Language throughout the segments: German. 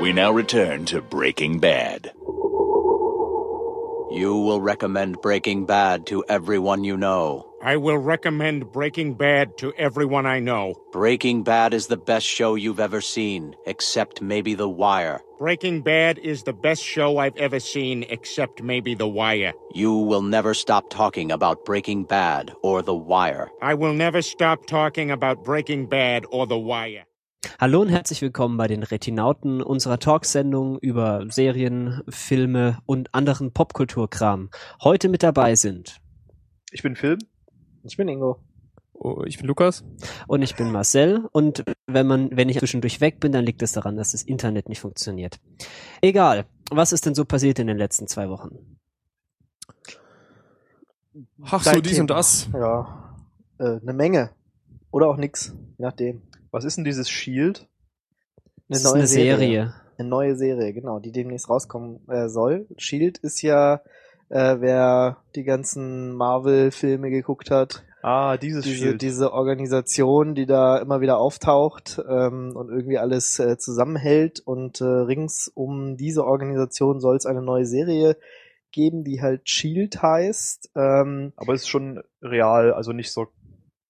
We now return to Breaking Bad. You will recommend Breaking Bad to everyone you know. I will recommend Breaking Bad to everyone I know. Breaking Bad is the best show you've ever seen, except maybe The Wire. Breaking Bad is the best show I've ever seen, except maybe The Wire. You will never stop talking about Breaking Bad or The Wire. I will never stop talking about Breaking Bad or The Wire. Hallo und herzlich willkommen bei den Retinauten unserer Talksendung über Serien, Filme und anderen Popkulturkram. Heute mit dabei sind Ich bin Phil. Ich bin Ingo. Oh, ich bin Lukas. und ich bin Marcel und wenn man wenn ich zwischendurch weg bin, dann liegt es daran, dass das Internet nicht funktioniert. Egal, was ist denn so passiert in den letzten zwei Wochen? Ach so, dies und Thema. das. Ja, äh, eine Menge. Oder auch nix, je nachdem. Was ist denn dieses Shield? Das ist eine Serie. Eine neue Serie, genau, die demnächst rauskommen äh, soll. Shield ist ja, äh, wer die ganzen Marvel-Filme geguckt hat, Ah, dieses diese, Shield. diese Organisation, die da immer wieder auftaucht ähm, und irgendwie alles äh, zusammenhält. Und äh, rings um diese Organisation soll es eine neue Serie geben, die halt Shield heißt. Ähm, Aber es ist schon real, also nicht so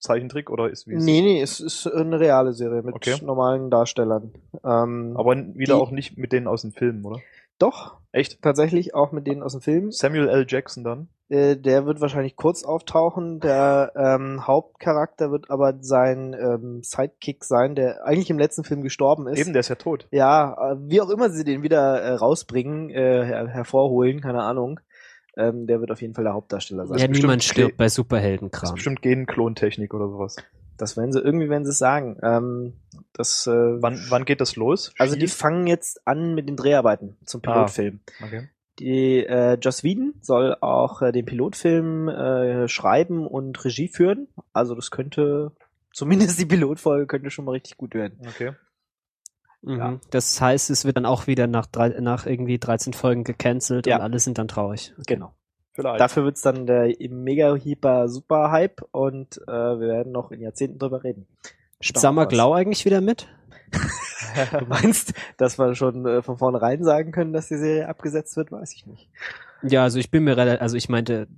Zeichentrick oder ist wie es Nee, nee, es ist eine reale Serie mit Okay. normalen Darstellern. Ähm, Aber wieder auch nicht mit denen aus dem Film, oder? doch, Echt? tatsächlich auch mit denen aus dem Film. Samuel L. Jackson dann? Äh, der wird wahrscheinlich kurz auftauchen. Der ähm, Hauptcharakter wird aber sein ähm, Sidekick sein, der eigentlich im letzten Film gestorben ist. Eben, der ist ja tot. Ja, äh, wie auch immer sie den wieder äh, rausbringen, äh, her hervorholen, keine Ahnung. Ähm, der wird auf jeden Fall der Hauptdarsteller sein. Ja, bestimmt niemand stirbt bei Das ist Superheldenkram. bestimmt Gen-Klontechnik oder sowas. Das werden sie, irgendwie werden sie es sagen. Ähm, das, äh, Wann, wann geht das los? also die fangen jetzt an mit den Dreharbeiten zum Ah. Pilotfilm. Okay. Die äh, Joss Whedon soll auch äh, den Pilotfilm äh, schreiben und Regie führen. Also das könnte, zumindest die Pilotfolge könnte schon mal richtig gut werden. Okay. Mhm. ja. Das heißt, es wird dann auch wieder nach, drei, nach irgendwie 13 Folgen gecancelt Ja. und alle sind dann traurig. Genau. Vielleicht. Dafür wird's dann der mega hyper super Hype und äh, wir werden noch in Jahrzehnten drüber reden. Spielt Summer Glau eigentlich wieder mit? Du meinst, dass wir schon äh, von vornherein sagen können, dass die Serie abgesetzt wird, weiß ich nicht. Ja, also ich bin mir relativ, also ich meinte,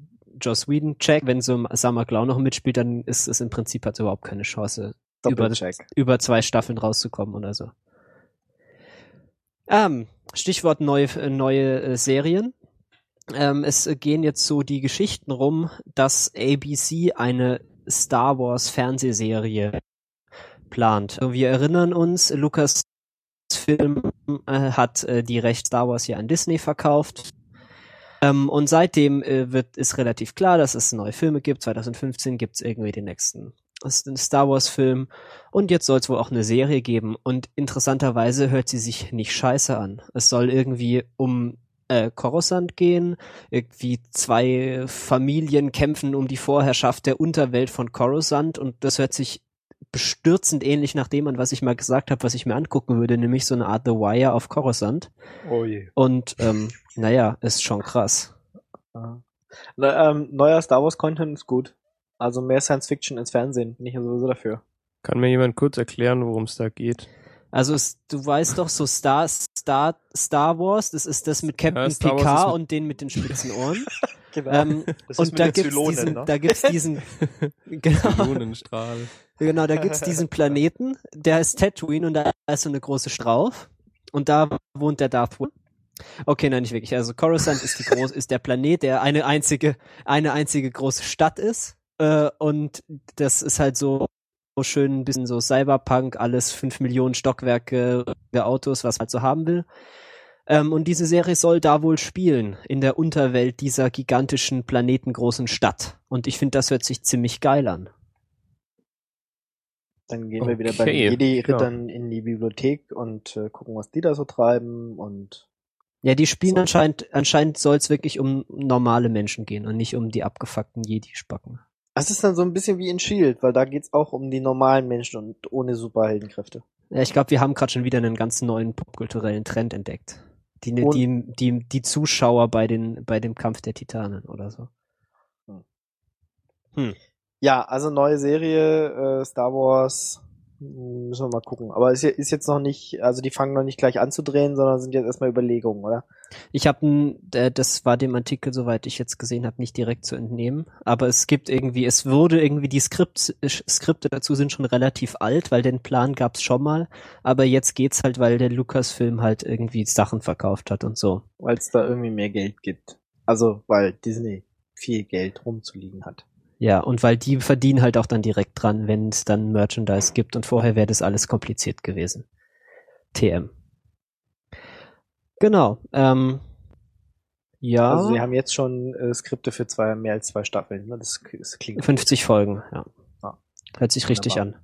Joss Whedon, check, wenn so Summer Glau noch mitspielt, dann ist es im Prinzip hat überhaupt keine Chance, über, über zwei Staffeln rauszukommen oder so. Ähm, Stichwort neue, äh, neue äh, Serien. Ähm, es äh, gehen jetzt so die Geschichten rum, dass ABC eine Star Wars Fernsehserie plant. Wir erinnern uns, Lukas Film äh, hat äh, die Rechte Star Wars hier an Disney verkauft. Ähm, und seitdem äh, wird ist relativ klar, dass es neue Filme gibt. 2015 gibt es irgendwie den nächsten Star Wars Film und jetzt soll es wohl auch eine Serie geben. Und interessanterweise hört sie sich nicht scheiße an. Es soll irgendwie um äh, Coruscant gehen. Irgendwie zwei Familien kämpfen um die Vorherrschaft der Unterwelt von Coruscant und das hört sich bestürzend ähnlich nach dem an, was ich mal gesagt habe, was ich mir angucken würde, nämlich so eine Art The Wire auf Coruscant. Oh je. Und ähm, naja, ist schon krass. Na, ähm, neuer Star Wars Content ist gut. Also mehr Science Fiction ins Fernsehen, bin ich ja sowieso dafür. Kann mir jemand kurz erklären, worum es da geht? Also es, du weißt doch, so Star, Star, Star Wars, das ist das mit Captain Ja, Picard mit- und den mit den spitzen Ohren. Genau. ähm, Das ist und mit da gibt's Zylonen, diesen, ne? da gibt's diesen, genau, genau, da gibt's diesen Planeten, der ist Tatooine und da ist so eine große Strauf und da wohnt der Darth Vader. Okay, nein, nicht wirklich. Also Coruscant ist die groß, ist der Planet, der eine einzige, eine einzige große Stadt ist. Äh, und das ist halt so, schön ein bisschen so Cyberpunk, alles fünf Millionen Stockwerke der Autos, was man halt so haben will. Ähm, und diese Serie soll da wohl spielen, in der Unterwelt dieser gigantischen, planetengroßen Stadt. Und ich finde, das hört sich ziemlich geil an. Dann gehen wir wieder bei den Okay, Jedi-Rittern in die Bibliothek und äh, gucken, was die da so treiben und Ja, die spielen So. anscheinend, anscheinend soll es wirklich um normale Menschen gehen und nicht um die abgefuckten Jedi-Spacken. Es ist dann so ein bisschen wie in Shield, weil da geht's auch um die normalen Menschen und ohne Superheldenkräfte. Ja, ich glaube, wir haben gerade schon wieder einen ganz neuen popkulturellen Trend entdeckt. Die, Und- die, die, die Zuschauer bei, den, bei dem Kampf der Titanen oder so. Ja, also neue Serie, äh, Star Wars, Müssen wir mal gucken. Aber ist, ja- ist jetzt noch nicht, also die fangen noch nicht gleich an zu drehen, sondern sind jetzt erstmal Überlegungen, oder? Ich habe, das war dem Artikel, soweit ich jetzt gesehen habe, nicht direkt zu entnehmen. Aber es gibt irgendwie, es wurde irgendwie die Skript, äh, Skripte dazu sind schon relativ alt, weil den Plan gab's schon mal. Aber jetzt geht's halt, weil der Lukas-Film halt irgendwie Sachen verkauft hat und so. Weil es da irgendwie mehr Geld gibt. Also, weil Disney viel Geld rumzuliegen hat. Ja, und weil die verdienen halt auch dann direkt dran, wenn es dann Merchandise gibt und vorher wäre das alles kompliziert gewesen. TM. Genau. Ähm, ja, Also sie haben jetzt schon äh, Skripte für zwei, mehr als zwei Staffeln. Ne? Das, das klingt 50 Folgen, ja. Ah. Hört sich richtig Wunderbar.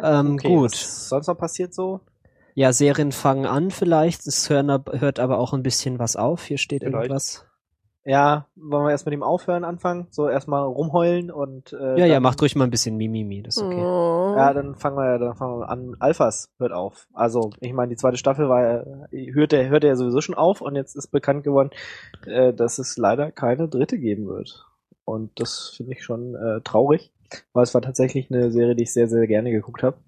an. Ähm, Okay, gut. Was sonst noch passiert so? Ja, Serien fangen an vielleicht. Es hören, hört aber auch ein bisschen was auf. Hier steht Vielleicht. irgendwas. Ja, wollen wir erst mit dem Aufhören anfangen? So erstmal rumheulen und äh, Ja, ja, macht ruhig mal ein bisschen Mimimi, das ist okay. Ja, dann fangen wir, dann fangen wir an. Alphas hört auf. Also, ich meine, die zweite Staffel war, hörte, hörte ja sowieso schon auf und jetzt ist bekannt geworden, äh, dass es leider keine dritte geben wird. Und das finde ich schon äh, traurig, weil es war tatsächlich eine Serie, die ich sehr, sehr gerne geguckt habe.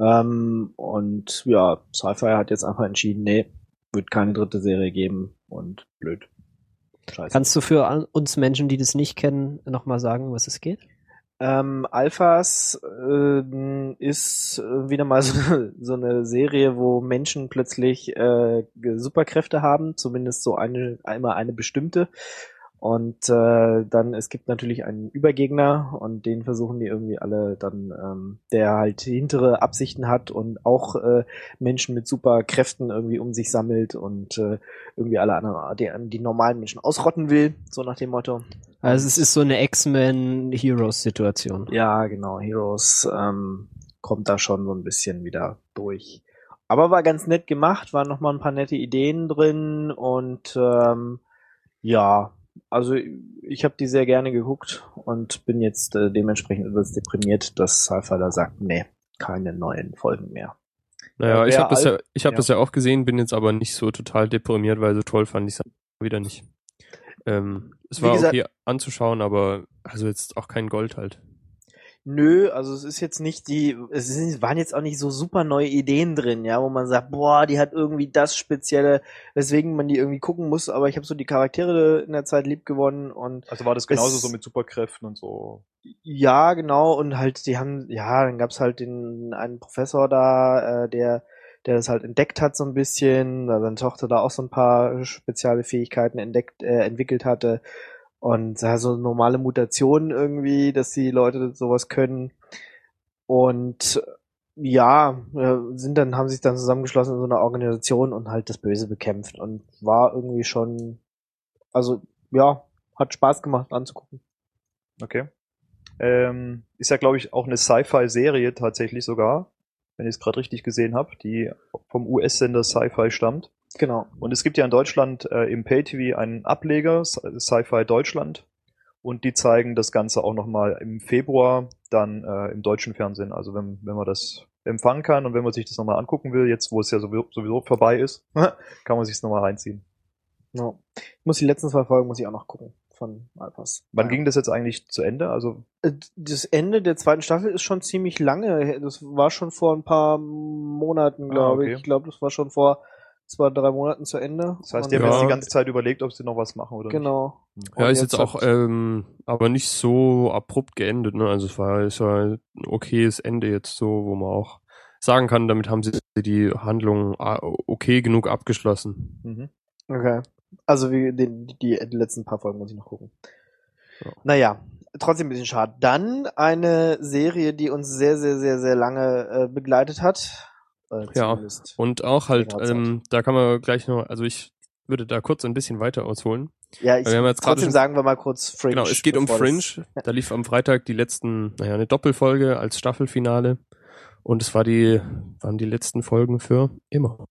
Ähm, und ja, Sci-Fi hat jetzt einfach entschieden, nee, wird keine dritte Serie geben und blöd. Scheiße. Kannst du für uns Menschen, die das nicht kennen, nochmal sagen, was es geht? Ähm, Alphas ähm, ist äh, wieder mal so, so eine Serie, wo Menschen plötzlich äh, Superkräfte haben, zumindest so eine einmal eine bestimmte. Und äh, dann es gibt natürlich einen Übergegner und den versuchen die irgendwie alle dann, ähm, der halt hintere Absichten hat und auch äh, Menschen mit Superkräften irgendwie um sich sammelt und äh, irgendwie alle anderen, die, die normalen Menschen ausrotten will, so nach dem Motto. Also es ist so eine X-Men-Heroes-Situation. Ja, genau, Heroes ähm, kommt da schon so ein bisschen wieder durch. Aber war ganz nett gemacht, waren noch mal ein paar nette Ideen drin und ähm, ja, also ich habe die sehr gerne geguckt und bin jetzt äh, dementsprechend etwas deprimiert, dass Sci-Fi da sagt, nee, keine neuen Folgen mehr. Naja, Äh, ich habe das, ja, ich hab ja. das ja auch gesehen, bin jetzt aber nicht so total deprimiert, weil so toll fand ich es wieder nicht. Ähm, es Wie war gesagt- okay anzuschauen, aber also jetzt auch kein Gold halt. Nö, also es ist jetzt nicht die, es sind, waren jetzt auch nicht so super neue Ideen drin, ja, wo man sagt, boah, die hat irgendwie das Spezielle, weswegen man die irgendwie gucken muss, aber ich habe so die Charaktere in der Zeit lieb gewonnen und Also war das genauso Es- so mit Superkräften und so. ja, genau, und halt, die haben, ja, dann gab's halt den einen Professor da, äh, der, der das halt entdeckt hat so ein bisschen, da seine Tochter da auch so ein paar spezielle Fähigkeiten entdeckt, äh, entwickelt hatte. Und ja, so normale Mutationen irgendwie, dass die Leute sowas können. Und ja, äh, sind dann, haben sich dann zusammengeschlossen in so einer Organisation und halt das Böse bekämpft und war irgendwie schon, also ja, hat Spaß gemacht anzugucken. Okay. Ähm, ist ja, glaube ich, auch eine Sci-Fi-Serie tatsächlich sogar, wenn ich es gerade richtig gesehen habe, die vom US-Sender Sci-Fi stammt. Genau. Und es gibt ja in Deutschland äh, im Pay-TV einen Ableger, Sci- Sci-Fi Deutschland. Und die zeigen das Ganze auch nochmal im Februar dann äh, im deutschen Fernsehen. Also wenn, wenn man das empfangen kann und wenn man sich das nochmal angucken will, jetzt wo es ja sowieso, sowieso vorbei ist, kann man sich es nochmal reinziehen. Ja. Ich muss die letzten zwei Folgen muss ich auch noch gucken von Alphas. Wann ja. ging das jetzt eigentlich zu Ende? Also Äh, Das Ende der zweiten Staffel ist schon ziemlich lange. Das war schon vor ein paar Monaten, Ah, glaube okay. ich. Ich glaube, das war schon vor zwei, drei Monaten zu Ende. das heißt, die haben Ja. jetzt die ganze Zeit überlegt, ob sie noch was machen oder Genau. Ja, Und ist jetzt auch, hat- ähm, aber nicht so abrupt geendet, ne? Also es war, es war ein okayes Ende jetzt so, wo man auch sagen kann, damit haben sie die Handlung ah, okay genug abgeschlossen. nicht. Mhm. Okay. Also wie den, die, die letzten paar Folgen muss ich noch gucken. Ja. Naja, trotzdem ein bisschen schade. Dann eine Serie, die uns sehr, sehr, sehr, sehr lange äh, begleitet hat. Äh, Ja. Und auch halt, ähm, da kann man gleich noch, also ich würde da kurz ein bisschen weiter ausholen. Ja, ich, wir haben jetzt trotzdem schon- sagen wir mal kurz Fringe. Genau, es geht um das- Fringe. Da lief am Freitag die letzten, naja, eine Doppelfolge als Staffelfinale. Und es war die, waren die letzten Folgen für immer.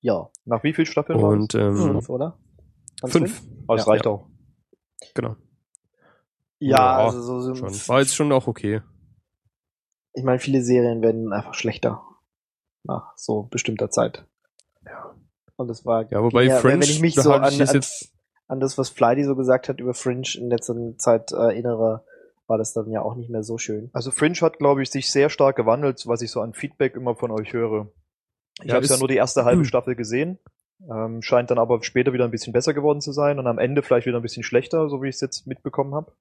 Ja. Nach wie viel Staffeln war Und ähm, Fünf, oder? Ganz fünf. Aber es Ja. reicht auch. Genau. Ja, Ja, also so, Schon. War jetzt schon auch okay. Ich meine, viele Serien werden einfach schlechter nach so bestimmter Zeit. Ja. Und das war Ja, wobei ja, Fringe wenn ich mich so an, an, an das, was Flighty so gesagt hat über Fringe in letzter Zeit äh, erinnere, war das dann ja auch nicht mehr so schön. Also Fringe hat, glaube ich, sich sehr stark gewandelt, was ich so an Feedback immer von euch höre. Ich Ja, habe ja nur die erste halbe Staffel gesehen, ähm, scheint dann aber später wieder ein bisschen besser geworden zu sein und am Ende vielleicht wieder ein bisschen schlechter, so wie ich es jetzt mitbekommen habe.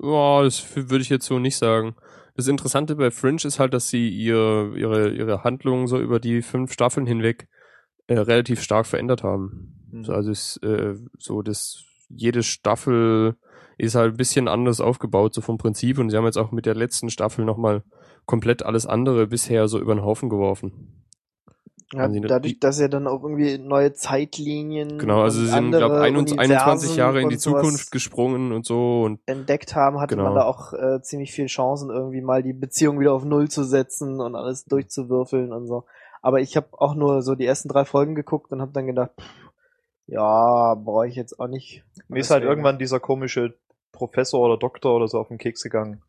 Ja, das würde ich jetzt so nicht sagen. Das Interessante bei Fringe ist halt, dass sie ihr, ihre, ihre Handlungen so über die fünf Staffeln hinweg äh, relativ stark verändert haben. Mhm. So, Also es äh, so das jede Staffel ist halt ein bisschen anders aufgebaut, so vom Prinzip. Und sie haben jetzt auch mit der letzten Staffel nochmal komplett alles andere bisher so über den Haufen geworfen. Ja, Haben sie dadurch, die- dass er dann auch irgendwie neue Zeitlinien Genau, also sie sind, glaube andere 21 Universen Jahre in die Zukunft gesprungen und so und entdeckt haben, hatte man Genau. da auch äh, ziemlich viel Chancen, irgendwie mal die Beziehung wieder auf Null zu setzen und alles durchzuwürfeln und so. Aber ich habe auch nur so die ersten drei Folgen geguckt und habe dann gedacht, pff, ja, brauche ich jetzt auch nicht. Mir ist halt irgendwann dieser komische Professor oder Doktor oder so auf den Keks gegangen.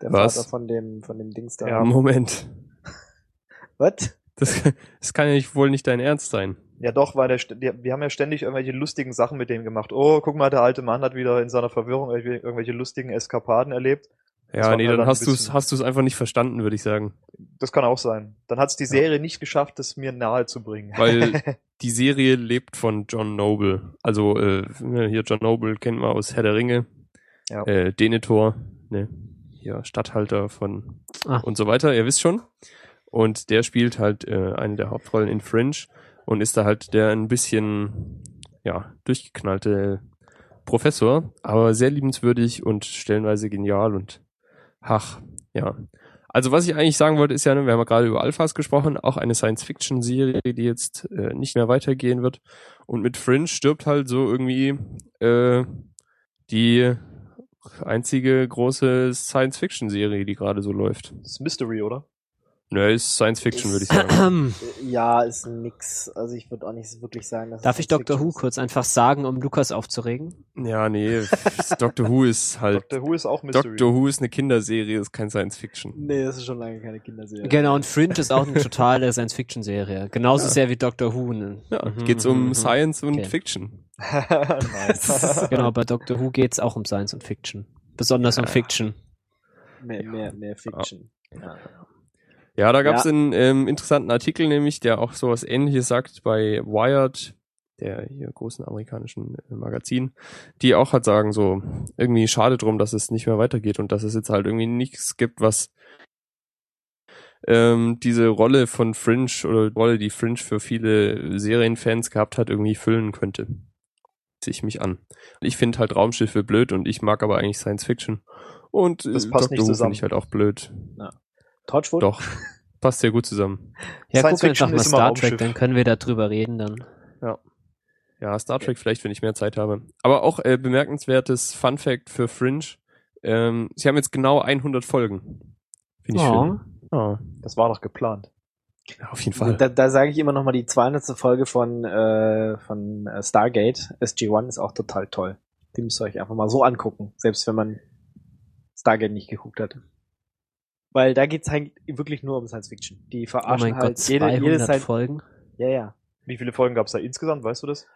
der Was? Vater von dem von dem Dings da. Ja. Moment. Was? Das, das kann ja nicht, wohl nicht dein Ernst sein. Ja doch, weil der, wir haben ja ständig irgendwelche lustigen Sachen mit dem gemacht. Oh, guck mal, der alte Mann hat wieder in seiner Verwirrung irgendwelche, irgendwelche lustigen Eskapaden erlebt. Das Ja, nee, dann dann hast du es hast du's einfach nicht verstanden, würde ich sagen. Das kann auch sein. Dann hat es die Serie nicht geschafft, das mir nahe zu bringen. Weil die Serie lebt von John Noble. Also äh, hier John Noble kennt man aus Herr der Ringe, Ja. äh, Denethor, ne, hier Statthalter von Ah. und so weiter. Ihr wisst schon. Und der spielt halt äh, eine der Hauptrollen in Fringe und ist da halt der ein bisschen ja durchgeknallte Professor, aber sehr liebenswürdig und stellenweise genial und ach ja. Also was ich eigentlich sagen wollte, ist ja, ne, wir haben ja gerade über Alphas gesprochen, auch eine Science-Fiction-Serie, die jetzt äh, nicht mehr weitergehen wird. Und mit Fringe stirbt halt so irgendwie äh, die einzige große Science-Fiction-Serie, die gerade so läuft. Das ist Mystery, oder? Ne, ist Science-Fiction, würde ich sagen. Ja, ist nix. Also ich würde auch nicht wirklich sagen, dass Darf ich Science Dr. Who Fiction kurz einfach sagen, um Lukas aufzuregen? Ja, nee, Doctor Who ist halt. Doctor Who ist auch Mystery. Doctor Who ist eine Kinderserie, ist kein Science-Fiction. Nee, das ist schon lange keine Kinderserie. Genau, und Fringe ist auch eine totale Science-Fiction-Serie. Genauso sehr wie Doctor Who. Ne? Ja, Mhm, geht's um mhm, Science und Okay. Fiction. Genau, bei Doctor Who geht's auch um Science und Fiction. Besonders um Ja. Fiction. Mehr, mehr, mehr Fiction. Ja. Ja, da gab's Ja. einen ähm, interessanten Artikel, nämlich, der auch sowas ähnliches sagt bei Wired, der hier großen amerikanischen äh, Magazin, die auch halt sagen, so, irgendwie schade drum, dass es nicht mehr weitergeht und dass es jetzt halt irgendwie nichts gibt, was ähm, diese Rolle von Fringe oder die Rolle, die Fringe für viele Serienfans gehabt hat, irgendwie füllen könnte. Ziehe ich mich an. Ich finde halt Raumschiffe blöd und ich mag aber eigentlich Science Fiction. Und äh, Das passt nicht Doctor Who zusammen. finde ich halt auch blöd. Torchwood? Doch. Passt sehr gut zusammen. Ja, Science guck einfach Fiction mal Star Trek, dann können wir da drüber reden dann. Ja, Star Trek vielleicht, wenn ich mehr Zeit habe. Aber auch äh, bemerkenswertes Fun Fact für Fringe. Ähm, sie haben jetzt genau 100 Folgen. Finde ich Ja. schön. Ja, Das war doch geplant. ja, auf jeden Fall. Da, da sage ich immer noch mal die 200. Folge von, äh, von äh, Stargate. SG-1 ist auch total toll. Die müsst ihr euch einfach mal so angucken, selbst wenn man Stargate nicht geguckt hat. Weil da geht's halt wirklich nur um Science Fiction. Die Oh verarschen mein halt Gott, jede, 200 jedes halt, Folgen. Ja, ja. Wie viele Folgen gab es da insgesamt, weißt du das?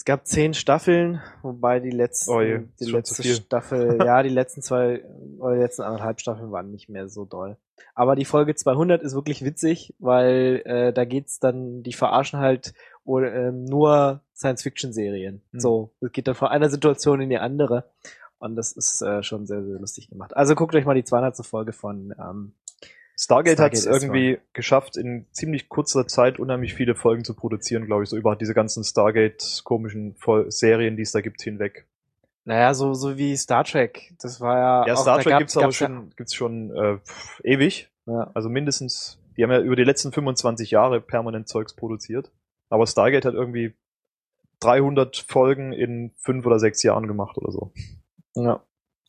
Es gab zehn Staffeln, wobei die letzten, Oh je, die letzte. Staffel, ja, die letzten zwei oder die letzten anderthalb Staffeln waren nicht mehr so doll. Aber die Folge 200 ist wirklich witzig, weil äh, da geht's dann, die verarschen halt oder, ähm, nur Science-Fiction-Serien. Hm. So, es geht dann von einer Situation in die andere und das ist äh, schon sehr, sehr lustig gemacht. Also guckt euch mal die 200. Folge von ähm, Stargate, hat es Stargate irgendwie geschafft, in ziemlich kurzer Zeit unheimlich viele Folgen zu produzieren, glaube ich, so über diese ganzen Stargate-komischen Serien, die es da gibt, hinweg. naja, so, so wie Star Trek. Das war ja. Ja, auch- Star da Trek gab- gibt's aber gab's ja- schon, gibt's schon äh, pff, ewig. Ja. Also mindestens, die haben ja über die letzten 25 Jahre permanent Zeugs produziert. Aber Stargate hat irgendwie 300 Folgen in fünf oder sechs Jahren gemacht oder so. Ja.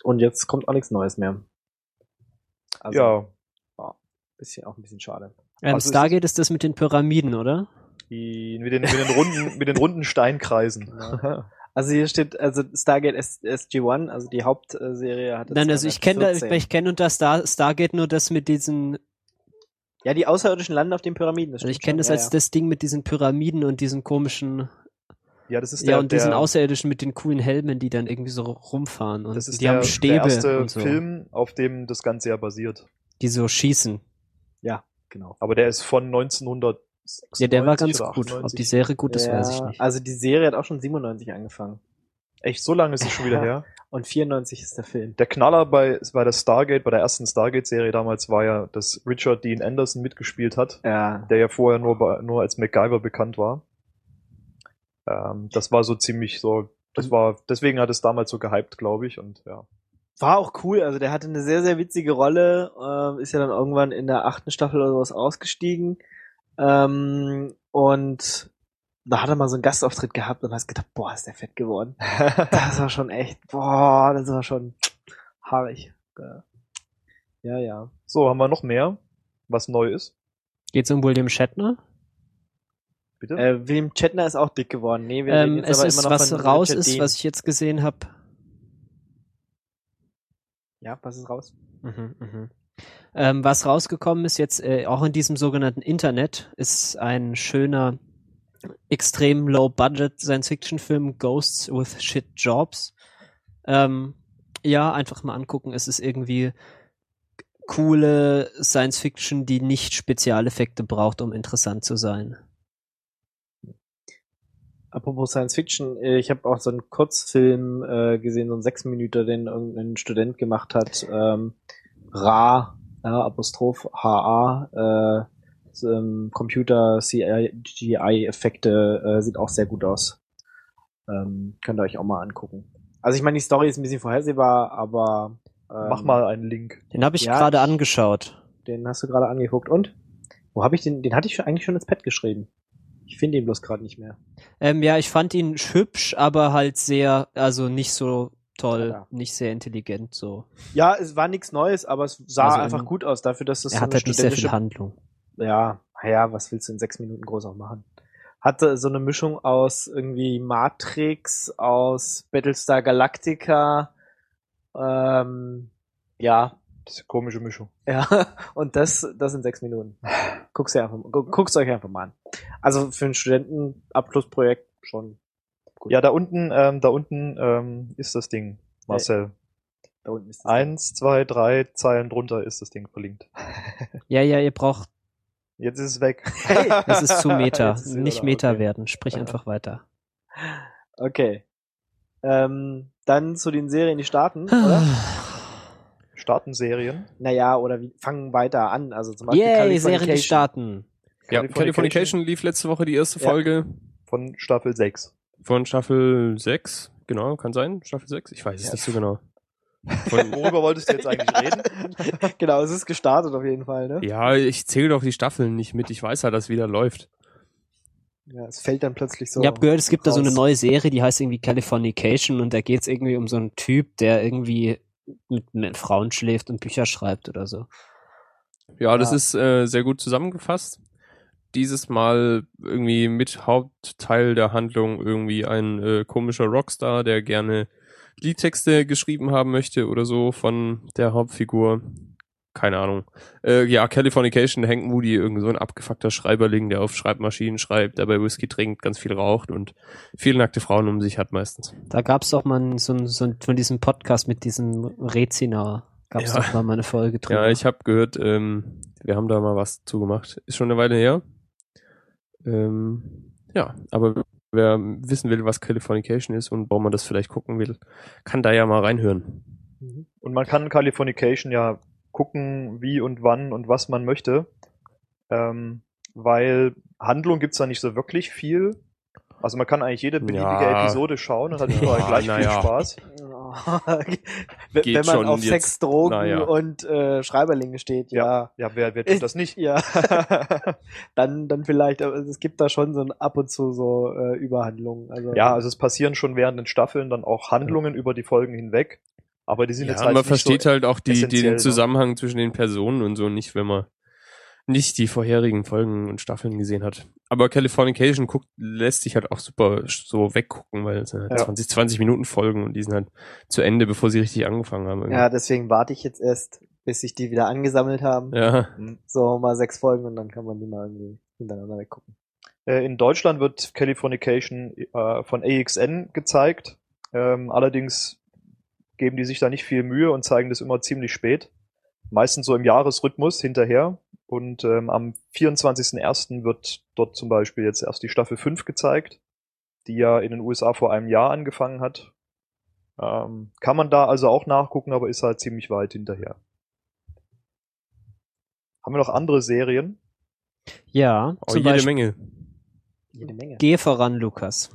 Und jetzt kommt auch nichts Neues mehr. Also, ja, Bisschen, auch ein bisschen schade. Ähm, Also es Stargate ist das mit den Pyramiden, oder? die, mit, den, mit, den runden, mit den runden Steinkreisen. Genau. Also hier steht, also Stargate S SG-1, also die Hauptserie hat jetzt Nein, also ich kenne da, 214. ich kenne unter Star, Stargate nur das mit diesen, Ja, die Außerirdischen landen auf den Pyramiden. das also ich kenne das schon, als ja, das Ding mit diesen Pyramiden und diesen komischen, Ja, das ist Ja, der, und diesen der, Außerirdischen mit den coolen Helmen, die dann irgendwie so rumfahren und das ist die der, haben Stäbe der erste und so, Film, auf dem das Ganze ja basiert. die so schießen. Ja, genau. Aber der ist von 1900 Ja, der war ganz gut. Ob 98. die Serie gut ist, ja, weiß ich nicht. Also die Serie hat auch schon 97 angefangen. Echt, so lange ist es schon wieder her. Und 94 ist der Film. Der Knaller bei, bei der Stargate, bei der ersten Stargate-Serie damals war ja, dass Richard Dean Anderson mitgespielt hat, Ja. der ja vorher nur, bei, nur als MacGyver bekannt war. Ähm, das war so ziemlich so, das war, deswegen hat es damals so gehypt, glaube ich, und ja. War auch cool, also der hatte eine sehr, sehr witzige Rolle, ähm, ist ja dann irgendwann in der achten Staffel oder sowas ausgestiegen. Ähm, und da hat er mal so einen Gastauftritt gehabt und hast gedacht, boah, ist der fett geworden. Das war schon echt, boah, das war schon haarig. Ja, ja. So, haben wir noch mehr, was neu ist? Geht's um William Shatner? Bitte? Äh, William Shatner ist auch dick geworden. Nee, wir Ähm, jetzt es aber ist, immer noch was von raus Richard ist, Dean. was ich jetzt gesehen habe. Ja, was ist raus? Mhm, mhm. Ähm, was rausgekommen ist jetzt äh, auch in diesem sogenannten Internet, ist ein schöner, extrem low-budget Science-Fiction-Film Ghosts with Shit Jobs. Ähm, ja, einfach mal angucken. Es ist irgendwie coole Science-Fiction, die nicht Spezialeffekte braucht, um interessant zu sein. Apropos Science Fiction, äh, ich habe auch so einen Kurzfilm äh, gesehen, so einen sechs Minuten, den irgendein Student gemacht hat. Ähm, Ra, ja, Apostroph HA, äh, so, ähm, Computer CGI-Effekte, äh, sieht auch sehr gut aus. Ähm, könnt ihr euch auch mal angucken. Also ich meine, die Story ist ein bisschen vorhersehbar, aber ähm, Mach mal einen Link. Den habe ich Ja, gerade angeschaut. Den hast du gerade angeguckt. Und? Wo habe ich den? Den hatte ich eigentlich schon ins Pad geschrieben. Ich finde ihn bloß gerade nicht mehr. Ähm, ja, ich fand ihn hübsch, aber halt sehr, also nicht so toll, Ja. nicht sehr intelligent so. Ja, es war nichts Neues, aber es sah Also einfach in- gut aus dafür, dass das er so hat halt nicht sehr viel Handlung. ja, ja, was willst du in sechs Minuten groß auch machen? Hatte so eine Mischung aus irgendwie Matrix, aus Battlestar Galactica, ähm, ja, Das ist eine komische Mischung. ja, und das, das in sechs Minuten. Guck's dir einfach, euch einfach mal an. Also für ein Studentenabschlussprojekt schon gut. Ja, da unten, ähm, da unten ähm, ist das Ding, Marcel. da unten ist das. Eins, zwei, drei Zeilen drunter ist das Ding verlinkt. Ja, ja, ihr braucht, Jetzt ist es weg. es ist zu Meta, ist es nicht Meta okay. werden, sprich Ja. einfach weiter. Okay. Ähm, dann zu den Serien, die starten, oder? Starten Serien. Naja, oder wie, fangen weiter an. Also zum Beispiel Yay, Serien, die Californication. starten. Ja, Californication lief letzte Woche die erste Ja. Folge Von Staffel 6. von Staffel 6. Genau, kann sein. Staffel 6? Ich weiß es Ja. nicht so genau. Von, Worüber wolltest du jetzt eigentlich reden? genau, es ist gestartet auf jeden Fall, ne? ja, ich zähle doch die Staffeln nicht mit. Ich weiß ja, dass wieder läuft. Ja, es fällt dann plötzlich so. ich habe gehört, es gibt da so eine raus. neue Serie, die heißt irgendwie Californication und da geht's irgendwie um so einen Typ, der irgendwie mit, mit Frauen schläft und Bücher schreibt oder so. Ja, das Ja. ist äh, sehr gut zusammengefasst. Dieses Mal irgendwie mit Hauptteil der Handlung irgendwie ein äh, komischer Rockstar, der gerne Liedtexte geschrieben haben möchte oder so von der Hauptfigur. Keine Ahnung. Äh, ja, Californication, Hank Moody, irgend so ein abgefuckter Schreiberling, der auf Schreibmaschinen schreibt, dabei Whisky trinkt, ganz viel raucht und viele nackte Frauen um sich hat meistens. Da gab's doch mal so, ein- so ein- von diesem Podcast mit diesem Rezina, gab's Ja. doch mal eine Folge drüber. Ja, ich habe gehört, ähm, wir haben da mal was zugemacht. Ist schon eine Weile her. Ähm, ja, aber wer wissen will, was Californication ist und warum man das vielleicht gucken will, kann da ja mal reinhören. Und man kann Californication ja gucken, wie und wann und was man möchte. Ähm, weil Handlung gibt's da nicht so wirklich viel. Also man kann eigentlich jede beliebige Ja. Episode schauen und hat überall Ja, gleich viel ja. Spaß. wenn, Geht wenn man auf jetzt. Sex, Drogen und äh, Schreiberlinge steht, ja. Ja, wer, wer tut das nicht? Ja. dann, dann vielleicht, aber es gibt da schon so ein ab und zu so äh, Überhandlungen. Also, Ja, also es passieren schon während den Staffeln dann auch Handlungen über die Folgen hinweg. Aber die sind Ja, jetzt halt man versteht so, halt auch die, den ne? Zusammenhang zwischen den Personen und so nicht, wenn man nicht die vorherigen Folgen und Staffeln gesehen hat. Aber Californication guckt, lässt sich halt auch super so weggucken, weil es sind halt Ja. 20, 20 Minuten Folgen und die sind halt zu Ende, bevor sie richtig angefangen haben. irgendwie. ja, deswegen warte ich jetzt erst, bis sich die wieder angesammelt haben. ja. So mal sechs Folgen und dann kann man die mal irgendwie hintereinander weggucken. Äh, in Deutschland wird Californication äh, von AXN gezeigt. Ähm, allerdings geben die sich da nicht viel Mühe und zeigen das immer ziemlich spät. Meistens so im Jahresrhythmus hinterher. Und ähm, am 24.01. wird dort zum Beispiel jetzt erst die Staffel 5 gezeigt, die ja in den USA vor einem Jahr angefangen hat. Ähm, kann man da also auch nachgucken, aber ist halt ziemlich weit hinterher. Haben wir noch andere Serien? Ja, Oh, zum jede Beispiel Menge. Jede Menge. Geh voran, Lukas.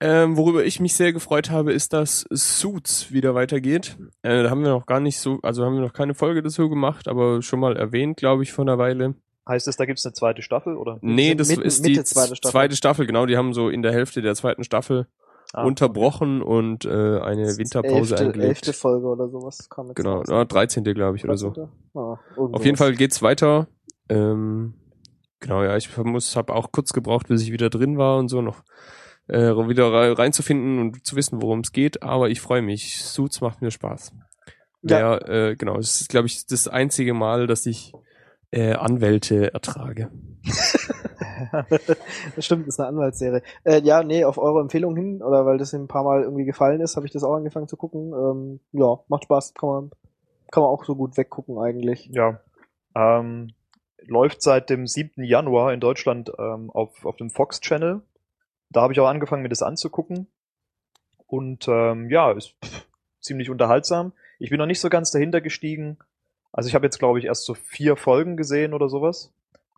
Ähm, worüber ich mich sehr gefreut habe, ist, dass Suits wieder weitergeht. Äh, da haben wir noch gar nicht so, also haben wir noch keine Folge dazu gemacht, aber schon mal erwähnt, glaube ich, vor einer Weile. Heißt es, da gibt's eine zweite Staffel oder? Nee, das mitten- ist Mitte die zweite Staffel. zweite Staffel, genau. Die haben so in der Hälfte der zweiten Staffel Ah, unterbrochen und äh, eine Winterpause elfte, eingelegt. elfte Folge oder sowas kam jetzt Genau, raus. ja, 13. glaube ich oder so. Ah, Auf jeden. Fall geht's weiter. Ähm, genau, ja, ich muss, habe auch kurz gebraucht, bis ich wieder drin war und so noch äh, wieder rei- reinzufinden und zu wissen, worum es geht. Aber ich freue mich. Suits macht mir Spaß. Ja. Ja, äh, genau. Es ist, glaube ich, das einzige Mal, dass ich äh, Anwälte ertrage. das stimmt, ist eine Anwaltsserie. Äh, ja, nee, auf eure Empfehlung hin, oder weil das ein paar Mal irgendwie gefallen ist, habe ich das auch angefangen zu gucken. Ähm, ja, macht Spaß, kann man, kann man auch so gut weggucken eigentlich. Ja. Ähm, läuft seit dem 7. Januar in Deutschland ähm, auf, auf dem Fox Channel. Da habe ich auch angefangen, mir das anzugucken. Und ähm, ja, ist pff, ziemlich unterhaltsam. Ich bin noch nicht so ganz dahinter gestiegen. Also ich habe jetzt, glaube ich, erst so vier Folgen gesehen oder sowas.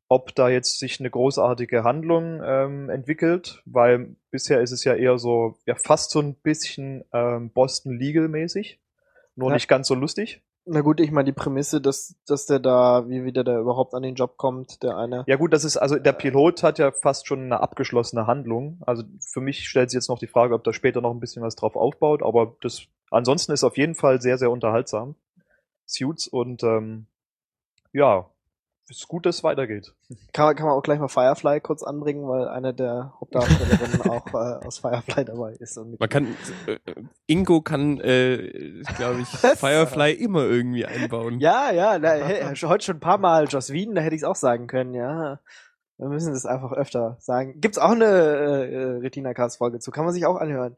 Ob da jetzt sich eine großartige Handlung ähm, entwickelt, weil bisher ist es ja eher so, ja fast so ein bisschen ähm, Boston Legal mäßig. Nur Ja. nicht ganz so lustig. Na gut, ich meine die Prämisse, dass, dass der da, wie wieder der überhaupt an den Job kommt, der eine. Ja gut, das ist, also der Pilot hat ja fast schon eine abgeschlossene Handlung. Also für mich stellt sich jetzt noch die Frage, ob da später noch ein bisschen was drauf aufbaut, aber das ansonsten ist auf jeden Fall sehr, sehr unterhaltsam. Suits und ähm, ja, ist gut, dass es weitergeht. Kann, man- kann man auch gleich mal Firefly kurz anbringen, weil eine der Hauptdarstellerinnen auch äh, aus Firefly dabei ist. Und Man kann, äh, äh, Ingo kann, äh, glaube ich? Firefly immer irgendwie einbauen. Ja, ja, na, hey, schon- heute schon ein paar Mal Joss Whedon, da hätte ich es auch sagen können, ja. Wir müssen das einfach öfter sagen. Gibt's auch eine äh, äh, Retina Cast Folge zu, kann man sich auch anhören.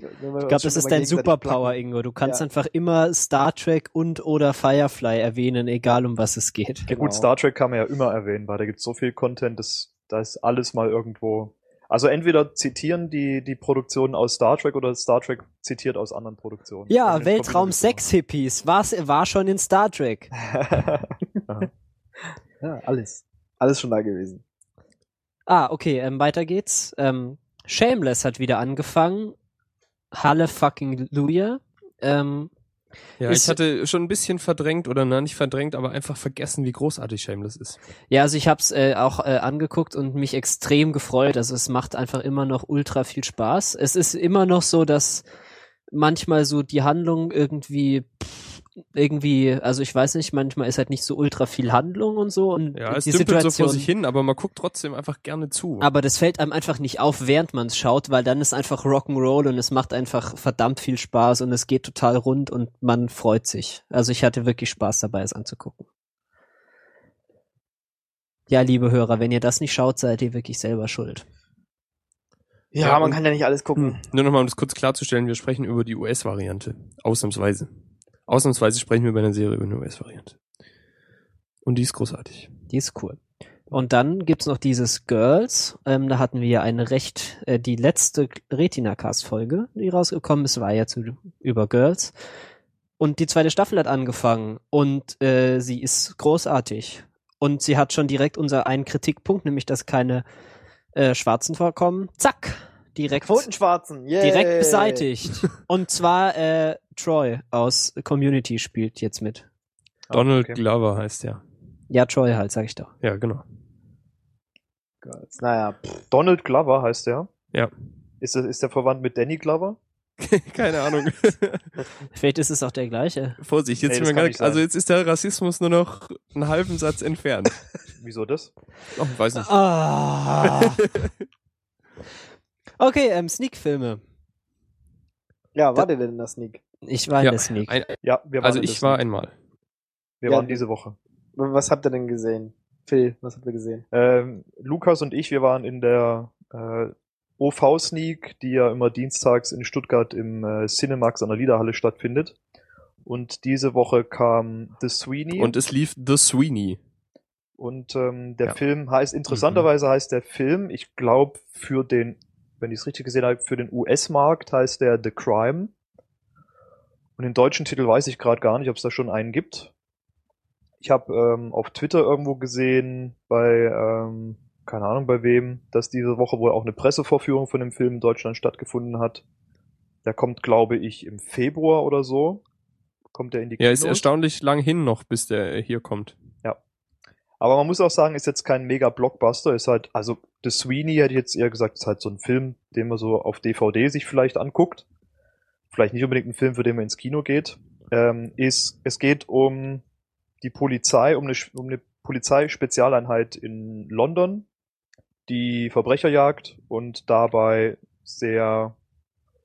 Ich glaube, das ist dein Superpower, Ingo. Du kannst Ja. einfach immer Star Trek und oder Firefly erwähnen, egal um was es geht. Ja Genau. gut, Star Trek kann man ja immer erwähnen, weil da gibt es so viel Content, das, da ist alles mal irgendwo. Also entweder zitieren die die Produktionen aus Star Trek oder Star Trek zitiert aus anderen Produktionen. Ja, Weltraum Verbindung Sex Hippies. Was war schon in Star Trek? Ja, alles. Alles schon da gewesen. Ah, okay, ähm, weiter geht's. Ähm, Shameless hat wieder angefangen. Halle fucking Luja. Ähm, Ja, ich hatte schon ein bisschen verdrängt oder na, nicht verdrängt, aber einfach vergessen, wie großartig Shameless ist. ja, also ich hab's äh, auch äh, angeguckt und mich extrem gefreut. Also es macht einfach immer noch ultra viel Spaß. Es ist immer noch so, dass manchmal so die Handlung irgendwie pff, irgendwie, also ich weiß nicht, manchmal ist halt nicht so ultra viel Handlung und so und Ja, es die dümpelt so Situation. vor sich hin, aber man guckt trotzdem einfach gerne zu. Aber das fällt einem einfach nicht auf, während man es schaut, weil dann ist einfach Rock'n'Roll und es macht einfach verdammt viel Spaß und es geht total rund und man freut sich. Also ich hatte wirklich Spaß dabei, es anzugucken. Ja, liebe Hörer, wenn ihr das nicht schaut, seid ihr wirklich selber schuld. Ja, Ja, man kann ja nicht alles gucken. Nur nochmal, um das kurz klarzustellen, wir sprechen über die US-Variante. Ausnahmsweise. Ausnahmsweise sprechen wir bei einer Serie über eine US-Variante. Und die ist großartig. Die ist cool. Und dann gibt's noch dieses Girls. Ähm, da hatten wir ja eine recht, äh, die letzte Retina-Cast-Folge, die rausgekommen ist, war ja zu, über Girls. Und die zweite Staffel hat angefangen und äh, sie ist großartig. Und sie hat schon direkt unser einen Kritikpunkt, nämlich dass keine äh, Schwarzen vorkommen. Zack! Direkt, Quotenschwarzen, yay. direkt beseitigt. Und zwar äh, Troy aus Community spielt jetzt mit. Donald okay. Glover heißt der. Ja, Troy halt, sag ich doch. Ja, genau. Naja, pff, Donald Glover heißt der. Ja. Ist, das, ist der verwandt mit Danny Glover? Keine Ahnung. Vielleicht ist es auch der gleiche. Vorsicht, jetzt Nee, sein. also jetzt ist der Rassismus nur noch einen halben Satz entfernt. Wieso das? Oh, weiß nicht. Ah. Okay, ähm, Sneak-Filme. ja, war der denn in der Sneak? Ich war in Ja, der Sneak. Ein, Ja, wir waren also ich war einmal. Wir Ja, waren diese Woche. Was habt ihr denn gesehen? Phil, was habt ihr gesehen? Ähm, Lukas und ich, wir waren in der äh, OV-Sneak, die ja immer dienstags in Stuttgart im äh, Cinemax an der Liederhalle stattfindet. Und diese Woche kam The Sweeney. Und es lief The Sweeney. Und ähm, der Ja. Film heißt, interessanterweise heißt der Film, ich glaube für den, wenn ich es richtig gesehen habe, für den US-Markt heißt der The Crime. Und den deutschen Titel weiß ich gerade gar nicht, ob es da schon einen gibt. Ich habe ähm, auf Twitter irgendwo gesehen, bei, ähm, keine Ahnung bei wem, dass diese Woche wohl auch eine Pressevorführung von dem Film in Deutschland stattgefunden hat. Der kommt, glaube ich, im Februar oder so. Kommt der in die Ja, ist erstaunlich lang hin noch, bis der hier kommt. Aber man muss auch sagen, ist jetzt kein mega Blockbuster, ist halt, also The Sweeney hätte ich jetzt eher gesagt, ist halt so ein Film, den man so auf DVD sich vielleicht anguckt. Vielleicht nicht unbedingt ein Film, für den man ins Kino geht. Ähm, ist, es geht um die Polizei, um eine, um eine Polizeispezialeinheit in London, die Verbrecher jagt und dabei sehr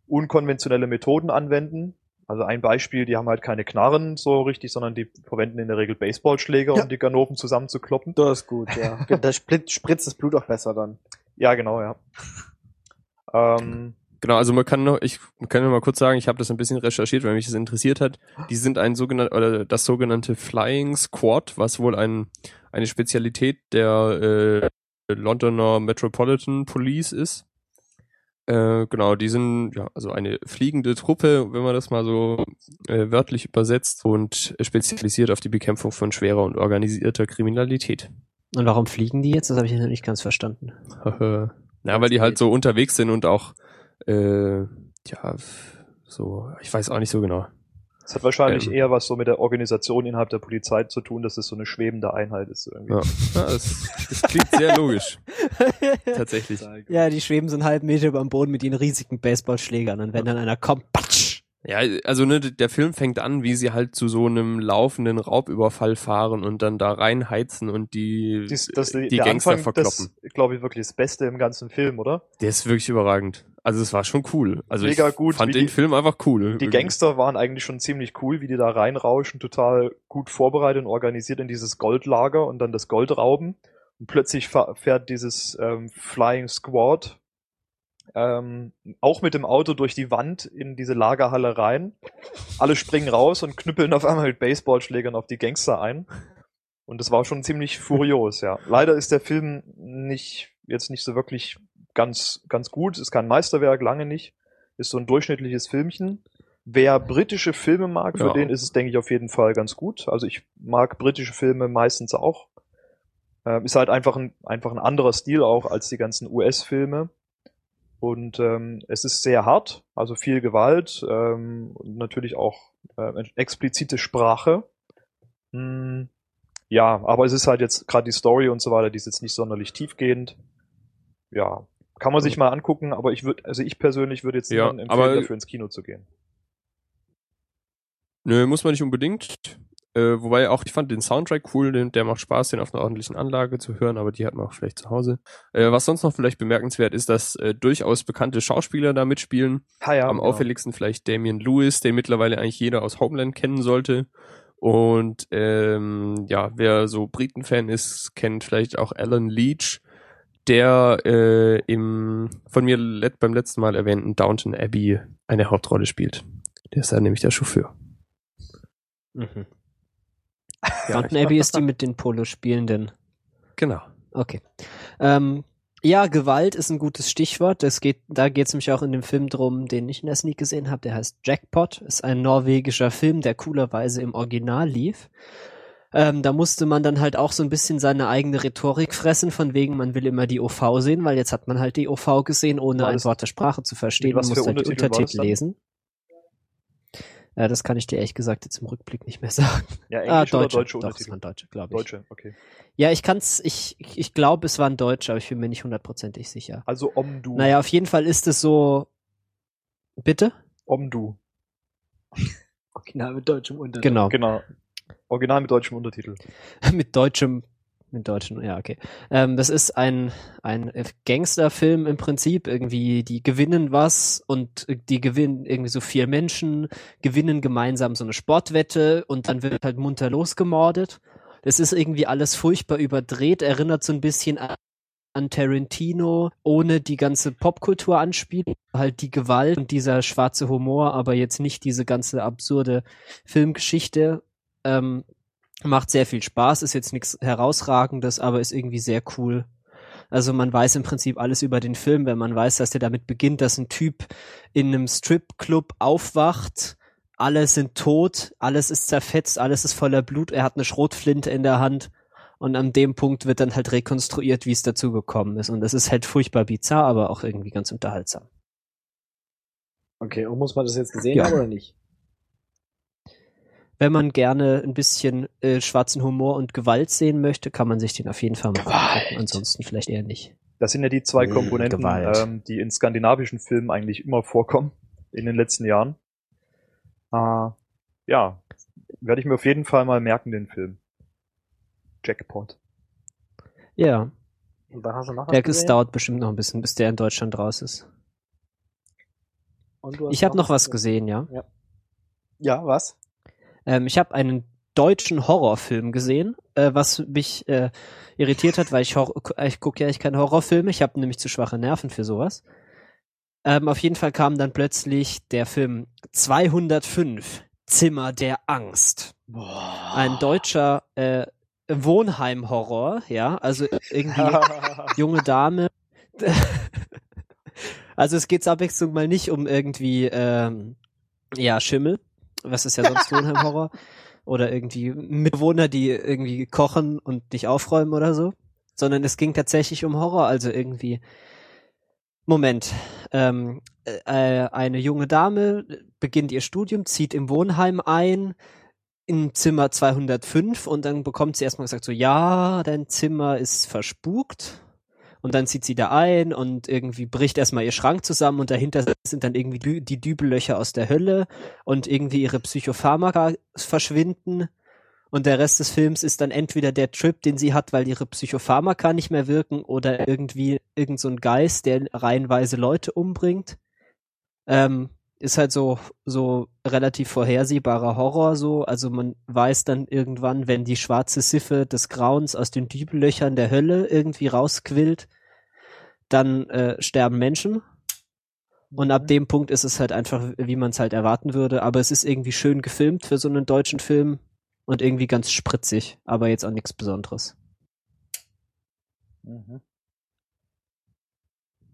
unkonventionelle Methoden anwenden. Also ein Beispiel, die haben halt keine Knarren so richtig, sondern die verwenden in der Regel Baseballschläger, Ja. um die Ganoven zusammenzukloppen. Das ist gut, ja. da spritzt das Blut auch besser dann. Ja, genau, ja. Ähm, Genau, also man kann noch, ich kann nur mal kurz sagen, ich habe das ein bisschen recherchiert, weil mich das interessiert hat. Die sind ein sogenanntes oder das sogenannte Flying Squad, was wohl ein eine Spezialität der äh, Londoner Metropolitan Police ist. Äh, genau, die sind ja also eine fliegende Truppe, wenn man das mal so äh, wörtlich übersetzt und spezialisiert auf die Bekämpfung von schwerer und organisierter Kriminalität. Und warum fliegen die jetzt? Das habe ich noch nicht ganz verstanden. ja, weil die halt so unterwegs sind und auch äh, ja so, ich weiß auch nicht so genau. Es hat wahrscheinlich Ähm. eher was so mit der Organisation innerhalb der Polizei zu tun, dass es so eine schwebende Einheit ist irgendwie. Ja, ja das, das klingt sehr logisch, tatsächlich. ja, die schweben so einen halben Meter über dem Boden mit ihren riesigen Baseballschlägern und wenn dann einer kommt, patsch! Ja, also ne, der Film fängt an, wie sie halt zu so einem laufenden Raubüberfall fahren und dann da reinheizen und die, Dies, das, die der Gangster Anfang, verkloppen. das glaube ich wirklich das Beste im ganzen Film, oder? Der ist wirklich überragend. Also es war schon cool. Also Mega ich gut, fand den die- Film einfach cool. Die Gangster waren eigentlich schon ziemlich cool, wie die da reinrauschen, total gut vorbereitet und organisiert in dieses Goldlager und dann das Gold rauben. Und plötzlich fährt dieses ähm, Flying Squad ähm, auch mit dem Auto durch die Wand in diese Lagerhalle rein. Alle springen raus und knüppeln auf einmal mit Baseballschlägern auf die Gangster ein. Und das war schon ziemlich furios, ja. Leider ist der Film nicht, jetzt nicht so wirklich ganz, ganz gut. Ist kein Meisterwerk, lange nicht. Ist so ein durchschnittliches Filmchen. Wer britische Filme mag, für Ja. den ist es, denke ich, auf jeden Fall ganz gut. Also ich mag britische Filme meistens auch. Ähm, ist halt einfach ein, einfach ein anderer Stil auch als die ganzen US-Filme. Und ähm, es ist sehr hart, also viel Gewalt ähm, natürlich auch äh, explizite Sprache. Hm, ja, aber es ist halt jetzt gerade die Story und so weiter, die ist jetzt nicht sonderlich tiefgehend. Ja, kann man sich mal angucken, aber ich würde, also ich persönlich würde jetzt Ja, niemandem empfehlen, dafür ins Kino zu gehen. Nö, muss man nicht unbedingt. Äh, wobei auch, ich fand den Soundtrack cool, den, der macht Spaß, den auf einer ordentlichen Anlage zu hören, aber die hat man auch vielleicht zu Hause. Äh, was sonst noch vielleicht bemerkenswert ist, dass äh, durchaus bekannte Schauspieler da mitspielen. Ah, ja, Am genau. auffälligsten vielleicht Damian Lewis, den mittlerweile eigentlich jeder aus Homeland kennen sollte. Und ähm, ja, wer so Briten-Fan ist, kennt vielleicht auch Alan Leach, der äh, im von mir let, beim letzten Mal erwähnten Downton Abbey eine Hauptrolle spielt. Der ist da nämlich der Chauffeur. Mhm. Downton Abbey ist die mit den Polo-Spielenden. Genau. Okay. Ähm, ja, Gewalt ist ein gutes Stichwort. Es geht, da geht es nämlich auch in dem Film drum, den ich in der Sneak gesehen habe. Der heißt Jackpot. Ist ein norwegischer Film, der coolerweise im Original lief. Ähm, da musste man dann halt auch so ein bisschen seine eigene Rhetorik fressen, von wegen, man will immer die OV sehen, weil jetzt hat man halt die OV gesehen, ohne ein Wort der Sprache zu verstehen. was Man muss halt die Untertitel lesen. Äh, das kann ich dir ehrlich gesagt jetzt im Rückblick nicht mehr sagen. Ja, Ah, Englisch oder Deutsche. deutsche Doch, es Untertitel? waren Deutsche, glaube ich. Deutsche, okay. Ja, ich kann's, ich, ich, ich glaube, es waren Deutsche, aber ich bin mir nicht hundertprozentig sicher. Also Omdu. Naja, auf jeden Fall ist es so. Bitte? Omdu. Original mit deutschem Untertitel. Genau. Genau. Original mit deutschem Untertitel. mit deutschem, mit deutschen, ja, okay. Ähm, das ist ein, ein Gangsterfilm im Prinzip. Irgendwie, die gewinnen was und die gewinnen irgendwie so vier Menschen, gewinnen gemeinsam so eine Sportwette und dann wird halt munter losgemordet. Es ist irgendwie alles furchtbar überdreht, erinnert so ein bisschen an an Tarantino, ohne die ganze Popkultur anspielt, halt die Gewalt und dieser schwarze Humor, aber jetzt nicht diese ganze absurde Filmgeschichte. Ähm, macht sehr viel Spaß, ist jetzt nichts herausragendes, aber ist irgendwie sehr cool. Also man weiß im Prinzip alles über den Film, wenn man weiß, dass der damit beginnt, dass ein Typ in einem Stripclub aufwacht, alle sind tot, alles ist zerfetzt, alles ist voller Blut, er hat eine Schrotflinte in der Hand und an dem Punkt wird dann halt rekonstruiert, wie es dazu gekommen ist. Und das ist halt furchtbar bizarr, aber auch irgendwie ganz unterhaltsam. Okay, und muss man das jetzt gesehen Ja. haben oder nicht? Wenn man gerne ein bisschen äh, schwarzen Humor und Gewalt sehen möchte, kann man sich den auf jeden Fall mal angucken. Ansonsten vielleicht eher nicht. Das sind ja die zwei Mm, Komponenten, Gewalt. ähm, die in skandinavischen Filmen eigentlich immer vorkommen in den letzten Jahren. Äh, ja, werde ich mir auf jeden Fall mal merken, den Film. Jackpot. Ja, Und dann hast du noch was der es gesehen? dauert bestimmt noch ein bisschen, bis der in Deutschland raus ist. Und du hast Ich habe noch was gesehen, ja. Ja, was? Ähm, ich habe einen deutschen Horrorfilm gesehen, äh, was mich äh, irritiert hat, weil ich, ich gucke ja echt keine Horrorfilme. Ich habe nämlich zu schwache Nerven für sowas. Ähm, auf jeden Fall kam dann plötzlich der Film 205 Zimmer der Angst. Ein deutscher äh, Wohnheim-Horror, ja, also irgendwie junge Dame. also es geht zur Abwechslung mal nicht um irgendwie ähm, ja Schimmel, was ist ja sonst Wohnheim-Horror oder irgendwie Mitbewohner, die irgendwie kochen und nicht aufräumen oder so, sondern es ging tatsächlich um Horror, also irgendwie Moment, ähm, äh, eine junge Dame beginnt ihr Studium, zieht im Wohnheim ein, in Zimmer 205 und dann bekommt sie erstmal gesagt so, ja, dein Zimmer ist verspukt. Und dann zieht sie da ein und irgendwie bricht erstmal ihr Schrank zusammen und dahinter sind dann irgendwie die Dübellöcher aus der Hölle und irgendwie ihre Psychopharmaka verschwinden. Und der Rest des Films ist dann entweder der Trip, den sie hat, weil ihre Psychopharmaka nicht mehr wirken oder irgendwie irgend so ein Geist, der reihenweise Leute umbringt. Ähm, ist halt so, so relativ vorhersehbarer Horror so. Also man weiß dann irgendwann, wenn die schwarze Siffe des Grauens aus den Dübellöchern der Hölle irgendwie rausquillt, dann äh, sterben Menschen. Und ab dem Punkt ist es halt einfach, wie man es halt erwarten würde. Aber es ist irgendwie schön gefilmt für so einen deutschen Film und irgendwie ganz spritzig, aber jetzt auch nichts Besonderes. Mhm.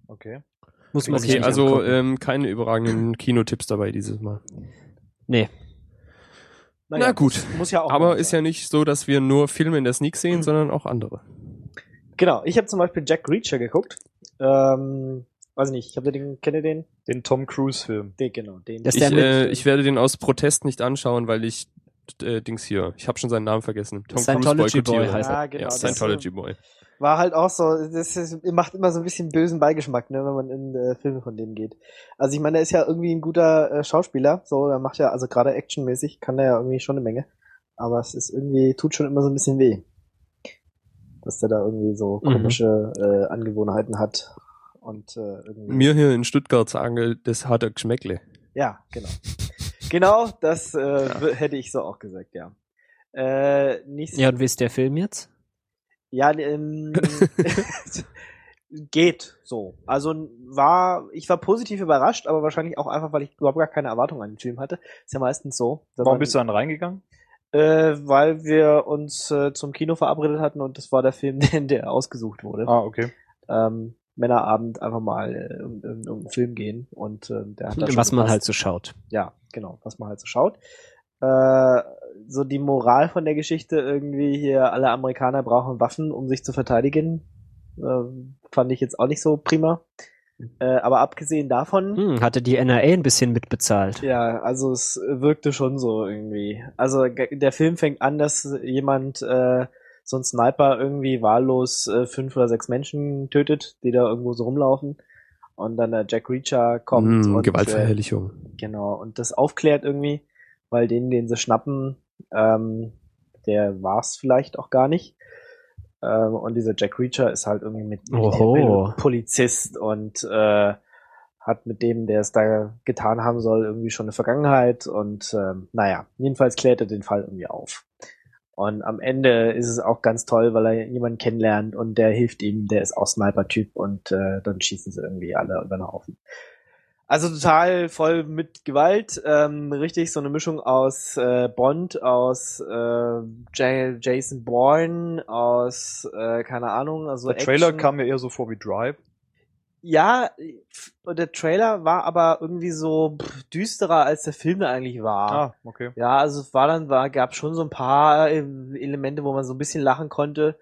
Okay. Muss man sich Okay, nicht also ähm, keine überragenden Kinotipps dabei dieses Mal. nee. Naja, Na gut. Muss, ja auch Aber ist sein. ja nicht so, dass wir nur Filme in der Sneak sehen, sondern auch andere. Genau, ich habe zum Beispiel Jack Reacher geguckt. Ähm, weiß ich nicht, ich habe den, kennt ihr den? Den Tom Cruise Film. Den, genau, den. Ich, äh, ich werde den aus Protest nicht anschauen, weil ich äh, Dings hier, ich habe schon seinen Namen vergessen. Tom Scientology Boy heißt ja, er. genau. Ja, Scientology Boy. War halt auch so, das ist, macht immer so ein bisschen bösen Beigeschmack, ne, wenn man in äh, Filme von dem geht. Also ich meine, der ist ja irgendwie ein guter äh, Schauspieler, so, der macht ja, also gerade actionmäßig kann der ja irgendwie schon eine Menge. Aber es ist irgendwie, tut schon immer so ein bisschen weh. Dass der da irgendwie so Mhm. komische äh, Angewohnheiten hat. Und äh, irgendwie. Mir hier in Stuttgart sagen, das hat er Geschmäckle. Ja, genau. genau, das äh, w- hätte ich so auch gesagt, ja. Äh, nicht Ja, und wie ist der Film jetzt? Ja, ähm, geht so. Also war, ich war positiv überrascht, aber wahrscheinlich auch einfach, weil ich überhaupt gar keine Erwartung an den Film hatte. Ist ja meistens so. wenn Warum man- bist du dann reingegangen? Äh, weil wir uns äh, zum Kino verabredet hatten und das war der Film, der, der ausgesucht wurde. Ah, okay. Ähm, Männerabend einfach mal äh, um, um, um einen Film gehen und äh, der hat Was man halt so schaut. ja, genau, was man halt so schaut. Äh, so die Moral von der Geschichte irgendwie hier, alle Amerikaner brauchen Waffen, um sich zu verteidigen, äh, fand ich jetzt auch nicht so prima. Äh, aber abgesehen davon, Hm, hatte die NRA ein bisschen mitbezahlt. ja, also es wirkte schon so irgendwie. Also der Film fängt an, dass jemand, äh, so ein Sniper irgendwie wahllos äh, fünf oder sechs Menschen tötet, die da irgendwo so rumlaufen. Und dann der Jack Reacher kommt Mm, und äh, Gewaltverherrlichung. Genau, und das aufklärt irgendwie, weil den, den sie schnappen, ähm, der war's vielleicht auch gar nicht. Ähm, und dieser Jack Reacher ist halt irgendwie mit, mit Polizist und äh, hat mit dem, der es da getan haben soll, irgendwie schon eine Vergangenheit und ähm, naja, jedenfalls klärt er den Fall irgendwie auf. Und am Ende ist es auch ganz toll, weil er jemanden kennenlernt und der hilft ihm, der ist auch Sniper-Typ und äh, dann schießen sie irgendwie alle über den Haufen. Also total voll mit Gewalt, ähm, richtig so eine Mischung aus äh, Bond, aus äh, J Jason Bourne, aus äh, keine Ahnung, also Der Trailer Action. kam mir eher so vor wie Drive. Ja, der Trailer war aber irgendwie so düsterer, als der Film da eigentlich war. Ah, okay. Ja, also es war dann, war, gab schon so ein paar äh, Elemente, wo man so ein bisschen lachen konnte.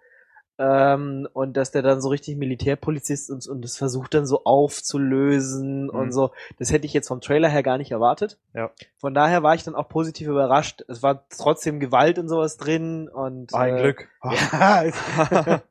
Ähm, und dass der dann so richtig Militärpolizist und, und das versucht dann so aufzulösen Mhm. und so. Das hätte ich jetzt vom Trailer her gar nicht erwartet. Ja. Von daher war ich dann auch positiv überrascht. Es war trotzdem Gewalt und sowas drin und Ein äh, Glück. Ja.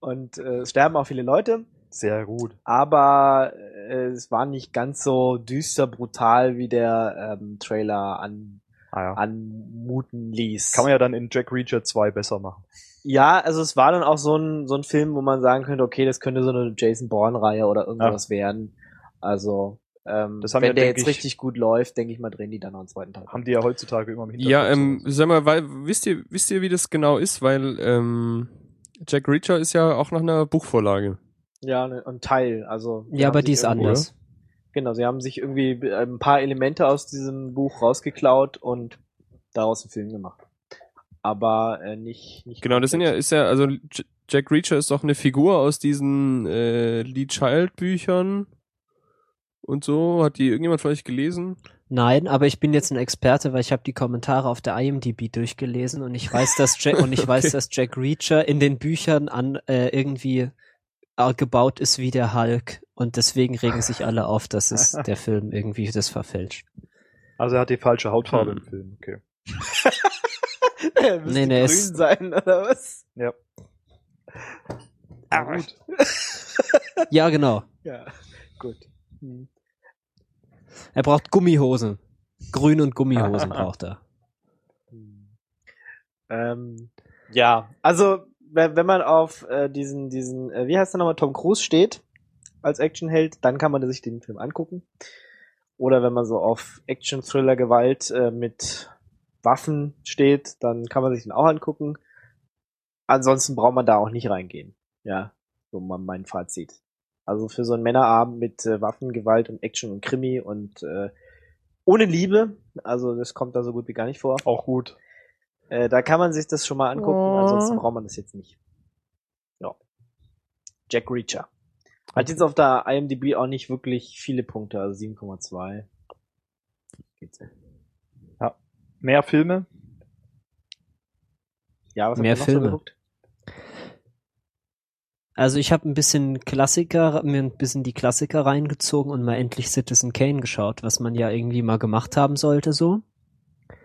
und äh, es sterben auch viele Leute Sehr gut. aber äh, es war nicht ganz so düster brutal, wie der ähm, Trailer an, Ah, ja. anmuten ließ. Kann man ja dann in Jack Reacher 2 besser machen. Ja, also es war dann auch so ein, so ein Film, wo man sagen könnte, okay, das könnte so eine Jason Bourne-Reihe oder irgendwas werden. Also, ähm, Das haben wenn ja, der jetzt ich- richtig gut läuft, denke ich mal, drehen die dann noch einen zweiten Teil. Haben die ja heutzutage immer im Hintergrund. Ja, ähm, sag mal, weil, wisst ihr, wisst ihr, wie das genau ist? Weil ähm, Jack Reacher ist ja auch nach einer Buchvorlage. Ja, ne, ein Teil, also. Ja, aber die ist anders. Genau, sie haben sich irgendwie ein paar Elemente aus diesem Buch rausgeklaut und daraus einen Film gemacht. Aber äh, nicht, nicht Genau, das sind ja, ist ja, also J- Jack Reacher ist doch eine Figur aus diesen äh, Lee Child Büchern und so. Hat die irgendjemand von euch gelesen? Nein, aber ich bin jetzt ein Experte, weil ich habe die Kommentare auf der IMDb durchgelesen und ich weiß, dass Jack und ich weiß, Okay. dass Jack Reacher in den Büchern an äh, irgendwie äh, gebaut ist wie der Hulk und deswegen regen sich alle auf, dass es der Film irgendwie das verfälscht. Also er hat die falsche Hautfarbe Hm. im Film. Okay. Er müsste Nee, nee, grün sein, oder was? Ja. Ah, gut. Ja, genau. Ja, gut. Hm. Er braucht Gummihosen. Grün und Gummihosen braucht er. Hm. Ähm, ja, also wenn, man auf äh, diesen, diesen, äh, wie heißt der nochmal, Tom Cruise steht als Actionheld, dann kann man sich den Film angucken. Oder wenn man so auf Action, Thriller, Gewalt äh, mit Waffen steht, dann kann man sich den auch angucken. Ansonsten braucht man da auch nicht reingehen. Ja, so mal mein Fazit. Also für so einen Männerabend mit äh, Waffen, Gewalt und Action und Krimi und äh, ohne Liebe, also das kommt da so gut wie gar nicht vor. Auch gut. Äh, da kann man sich das schon mal angucken, Oh. ansonsten braucht man das jetzt nicht. Ja. Jack Reacher. Hat jetzt auf der IMDb auch nicht wirklich viele Punkte, also 7,2. Geht so. Mehr Filme? Ja, was habt Mehr ihr noch Filme. So geguckt? Also ich habe ein bisschen Klassiker, mir ein bisschen die Klassiker reingezogen und mal endlich Citizen Kane geschaut, was man ja irgendwie mal gemacht haben sollte, so.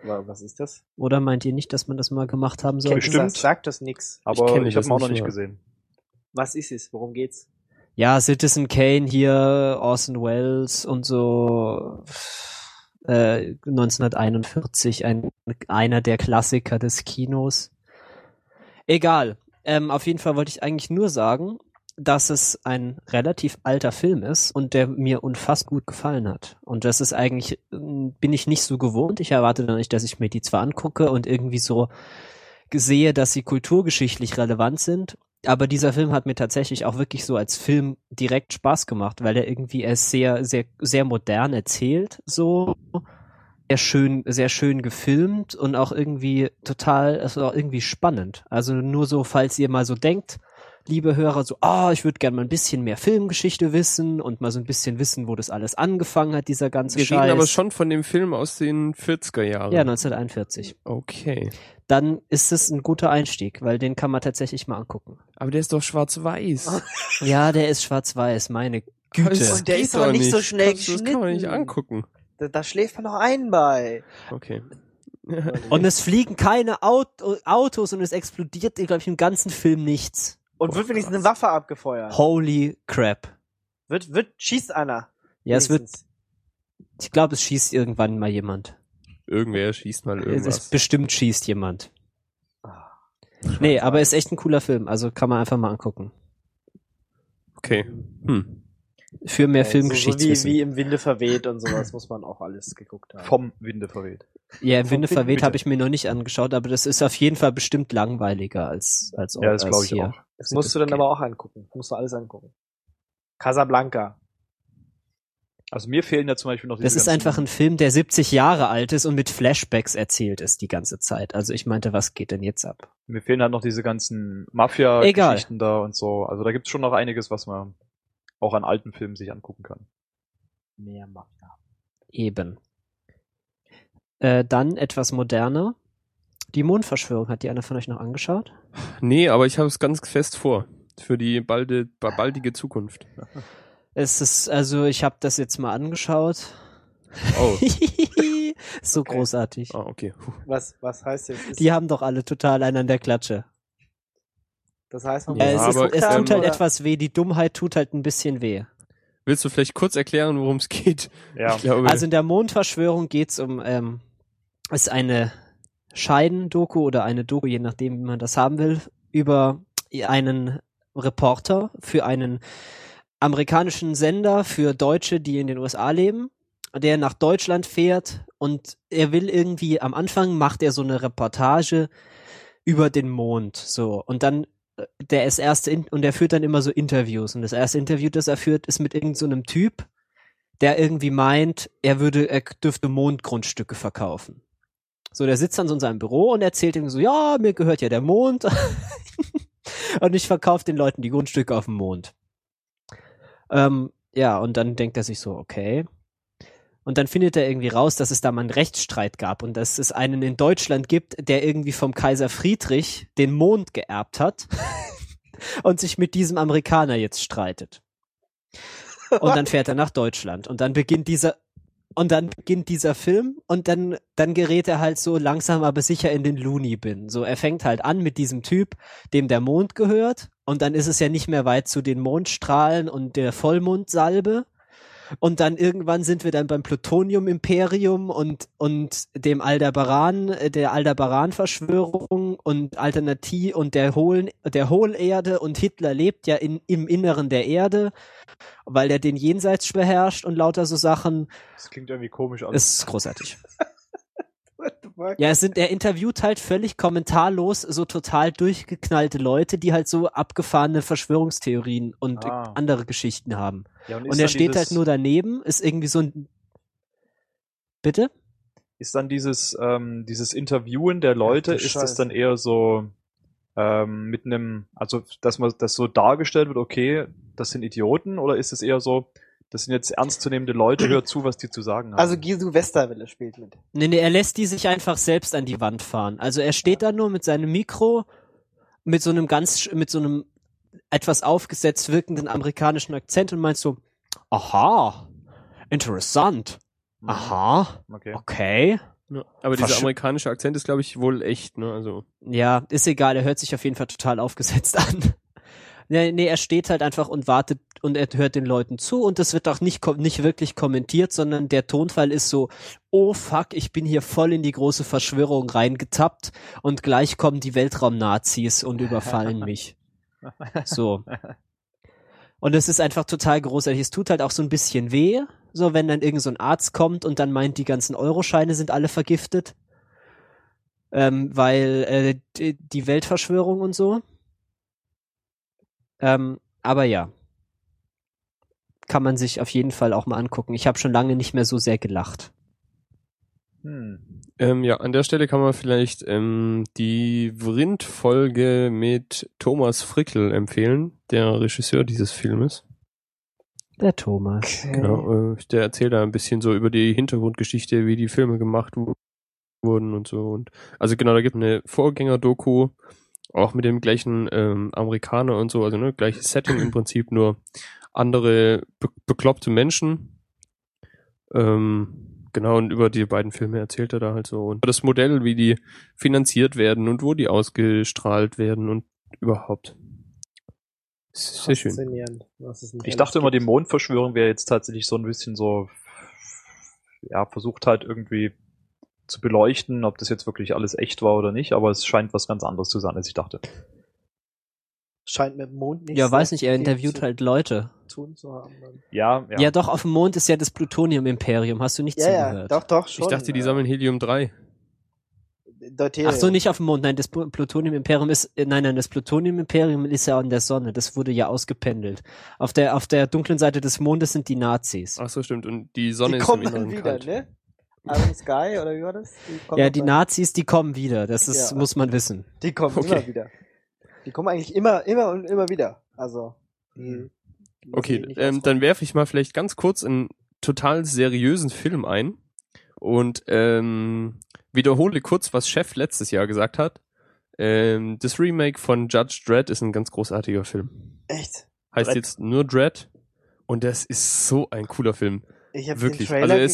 Wa- Was ist das? Oder meint ihr nicht, dass man das mal gemacht haben sollte? Bestimmt. Sagt, sagt das nix. Aber kenne ich, habe das auch noch nicht mal. gesehen. Was ist es? Worum geht's? Ja, Citizen Kane hier, Orson Welles und so äh, 1941, ein, einer der Klassiker des Kinos. Egal. Ähm, auf jeden Fall wollte ich eigentlich nur sagen, dass es ein relativ alter Film ist und der mir unfassbar gut gefallen hat. Und das ist eigentlich, ähm, bin ich nicht so gewohnt. Ich erwarte dann nicht, dass ich mir die zwar angucke und irgendwie so sehe, dass sie kulturgeschichtlich relevant sind. Aber dieser Film hat mir tatsächlich auch wirklich so als Film direkt Spaß gemacht, weil er irgendwie er ist sehr, sehr, sehr modern erzählt, so sehr schön, sehr schön gefilmt und auch irgendwie total, also auch irgendwie spannend. Also nur so, falls ihr mal so denkt, liebe Hörer, so, ah, ich würde gerne mal ein bisschen mehr Filmgeschichte wissen und mal so ein bisschen wissen, wo das alles angefangen hat, dieser ganze Wir Scheiß. reden aber schon von dem Film aus den 40er Jahren. ja, 1941. Okay. Dann ist es ein guter Einstieg, weil den kann man tatsächlich mal angucken. Aber der ist doch schwarz-weiß. Ja, der ist schwarz-weiß, meine Güte. Und der ist aber doch nicht so schnell Das, das kann man nicht geschnitten. angucken. Da, da schläft man noch ein bei. Okay. Und es fliegen keine Auto Autos und es explodiert, glaube ich, im ganzen Film nichts. Und wird wenigstens eine Waffe abgefeuert. Holy crap. Wird, wird, schießt einer. Ja, es wird, Wenigstens. ich glaube, es schießt irgendwann mal jemand. Irgendwer schießt mal Es irgendwas. bestimmt schießt jemand. Ah. Nee, aber ist echt ein cooler Film, also kann man einfach mal angucken. Okay. Hm. Für mehr Äh, so, so wie, Filmgeschichtswissen. wie im Winde verweht und sowas muss man auch alles geguckt haben. Vom Winde verweht. Ja, im Vom Winde verweht habe ich mir noch nicht angeschaut, aber das ist auf jeden Fall bestimmt langweiliger als als Ja, das glaube ich hier. auch. Das musst du dann aber auch angucken. Musst du alles angucken. Casablanca. Also mir fehlen ja zum Beispiel noch diese Das ist einfach ein Film, der 70 Jahre alt ist und mit Flashbacks erzählt ist die ganze Zeit. Also ich meinte, was geht denn jetzt ab? Mir fehlen halt noch diese ganzen. Mafia-Geschichten da und so. Also da gibt's schon noch einiges, was man auch an alten Filmen sich angucken kann. Mehr Mafia. Eben. Äh, dann etwas moderner. Die Mondverschwörung, hat die einer von euch noch angeschaut? Nee, aber ich habe es ganz fest vor. Für die balde, ba- baldige Zukunft. Es ist, also ich habe das jetzt mal angeschaut. Oh. so Okay. großartig. Ah, okay. Puh. Was, was heißt jetzt? Ist, Die haben doch alle total einen an der Klatsche. das heißt, man Ja, äh, es, ist, aber, es tut ähm, halt etwas weh, die Dummheit tut halt ein bisschen weh. Willst du vielleicht kurz erklären, worum es geht? Ja. Ich glaube, Also in der Mondverschwörung geht's um, ähm, ist eine Scheiden-Doku oder eine Doku, je nachdem, wie man das haben will, über einen Reporter für einen amerikanischen Sender für Deutsche, die in den USA leben, der nach Deutschland fährt und er will irgendwie, am Anfang macht er so eine Reportage über den Mond, so, und dann äh, der ist erste und er führt dann immer so Interviews und das erste Interview, das er führt, ist mit irgendeinem so einem Typ, der irgendwie meint, er würde, er dürfte Mondgrundstücke verkaufen. So, der sitzt dann so in seinem Büro und erzählt ihm so, ja, mir gehört ja der Mond und ich verkaufe den Leuten die Grundstücke auf dem Mond. Ähm, ja, und dann denkt er sich so, okay. Und dann findet er irgendwie raus, dass es da mal einen Rechtsstreit gab und dass es einen in Deutschland gibt, der irgendwie vom Kaiser Friedrich den Mond geerbt hat und sich mit diesem Amerikaner jetzt streitet. Und dann fährt er nach Deutschland und dann beginnt dieser und dann beginnt dieser Film und dann dann gerät er halt so langsam aber sicher in den Looney Bin. So er fängt halt an mit diesem Typ, dem der Mond gehört und dann ist es ja nicht mehr weit zu den Mondstrahlen und der Vollmondsalbe. Und dann irgendwann sind wir dann beim Plutonium-Imperium und, und dem Aldebaran, äh, der Aldebaran-Verschwörung und Alternativ und der Hohlen, der Hohlerde und Hitler lebt ja in, im Inneren der Erde, weil er den Jenseits beherrscht und lauter so Sachen. Das klingt irgendwie komisch. Es ist großartig. Ja, es sind, er interviewt halt völlig kommentarlos so total durchgeknallte Leute, die halt so abgefahrene Verschwörungstheorien und Ah. andere Geschichten haben. Ja, ist Und er steht dieses, halt nur daneben, ist irgendwie so ein. Bitte? Ist dann dieses, ähm, dieses Interviewen der Leute, du ist das dann eher so ähm, mit einem, also dass man das so dargestellt wird, okay, das sind Idioten, oder ist es eher so, das sind jetzt ernstzunehmende Leute, hört zu, was die zu sagen haben. Also Gisu Westerwelle spielt mit. Nee, nee, er lässt die sich einfach selbst an die Wand fahren. Also er steht da nur mit seinem Mikro, mit so einem ganz, mit so einem etwas aufgesetzt wirkenden amerikanischen Akzent und meint so, aha, interessant, Mhm. aha, Okay. okay. Ja, aber dieser Versch- amerikanische Akzent ist, glaube ich, wohl echt, ne? Also, Ja, ist egal, er hört sich auf jeden Fall total aufgesetzt an. Nee, nee, er steht halt einfach und wartet und er hört den Leuten zu und das wird auch nicht, nicht wirklich kommentiert, sondern der Tonfall ist so, oh fuck, ich bin hier voll in die große Verschwörung reingetappt und gleich kommen die Weltraumnazis und überfallen mich. So. Und es ist einfach total großartig. Es tut halt auch so ein bisschen weh, so wenn dann irgend so ein Arzt kommt und dann meint, die ganzen Euroscheine sind alle vergiftet. Ähm, weil äh, die Weltverschwörung und so. Ähm, aber ja. Kann man sich auf jeden Fall auch mal angucken. Ich habe schon lange nicht mehr so sehr gelacht. Hm. ähm, ja, an der Stelle kann man vielleicht ähm, die Vrind-Folge mit Thomas Frickel empfehlen, der Regisseur dieses Filmes. Der Thomas. Genau, äh, der erzählt da ein bisschen so über die Hintergrundgeschichte, wie die Filme gemacht wu- wurden und so. Und also genau, da gibt es eine Vorgänger-Doku, auch mit dem gleichen ähm, Amerikaner und so, also ne, gleiches Setting im Prinzip, nur andere be bekloppte Menschen. Ähm, genau, und über die beiden Filme erzählt er da halt so. Und das Modell, wie die finanziert werden und wo die ausgestrahlt werden und überhaupt. Sehr schön. Ich dachte immer, die. Mondverschwörung wäre jetzt tatsächlich so ein bisschen so, ja, versucht halt irgendwie zu beleuchten, ob das jetzt wirklich alles echt war oder nicht, aber es scheint was ganz anderes zu sein, als ich dachte. Scheint mit dem Mond nicht Ja, weiß nicht, er interviewt halt Leute. tun zu haben. Ja, ja. Ja. doch, auf dem Mond ist ja das Plutonium-Imperium. Hast du nicht Ja, ja, zugehört? doch, doch, schon. Ich dachte, die sammeln Helium 3. Deuterium. Ach so, nicht auf dem Mond. Nein, das Plu- Plutonium-Imperium ist, äh, nein, nein, das Plutonium-Imperium ist ja an der Sonne. Das wurde ja ausgependelt. Auf der, auf der dunklen Seite des Mondes sind die Nazis. Ach so, stimmt. Und die Sonne Die ist kommen im dann Inneren wieder, kalt. ne? Iron Sky, oder wie war das? Die Ja, die dann- Nazis, die kommen wieder. Das ist, Ja. muss man wissen. Die kommen Okay. immer wieder. Die kommen eigentlich immer, immer und immer wieder. Also. Die, die lassen Okay, ähm, dann werfe ich mal vielleicht ganz kurz einen total seriösen Film ein und ähm, wiederhole kurz, was Chef letztes Jahr gesagt hat. Ähm, das Remake von Judge Dredd ist ein ganz großartiger Film. Echt? Heißt Dredd? jetzt nur Dredd und das ist so ein cooler Film. Ich habe den Wirklich. Trailer Also er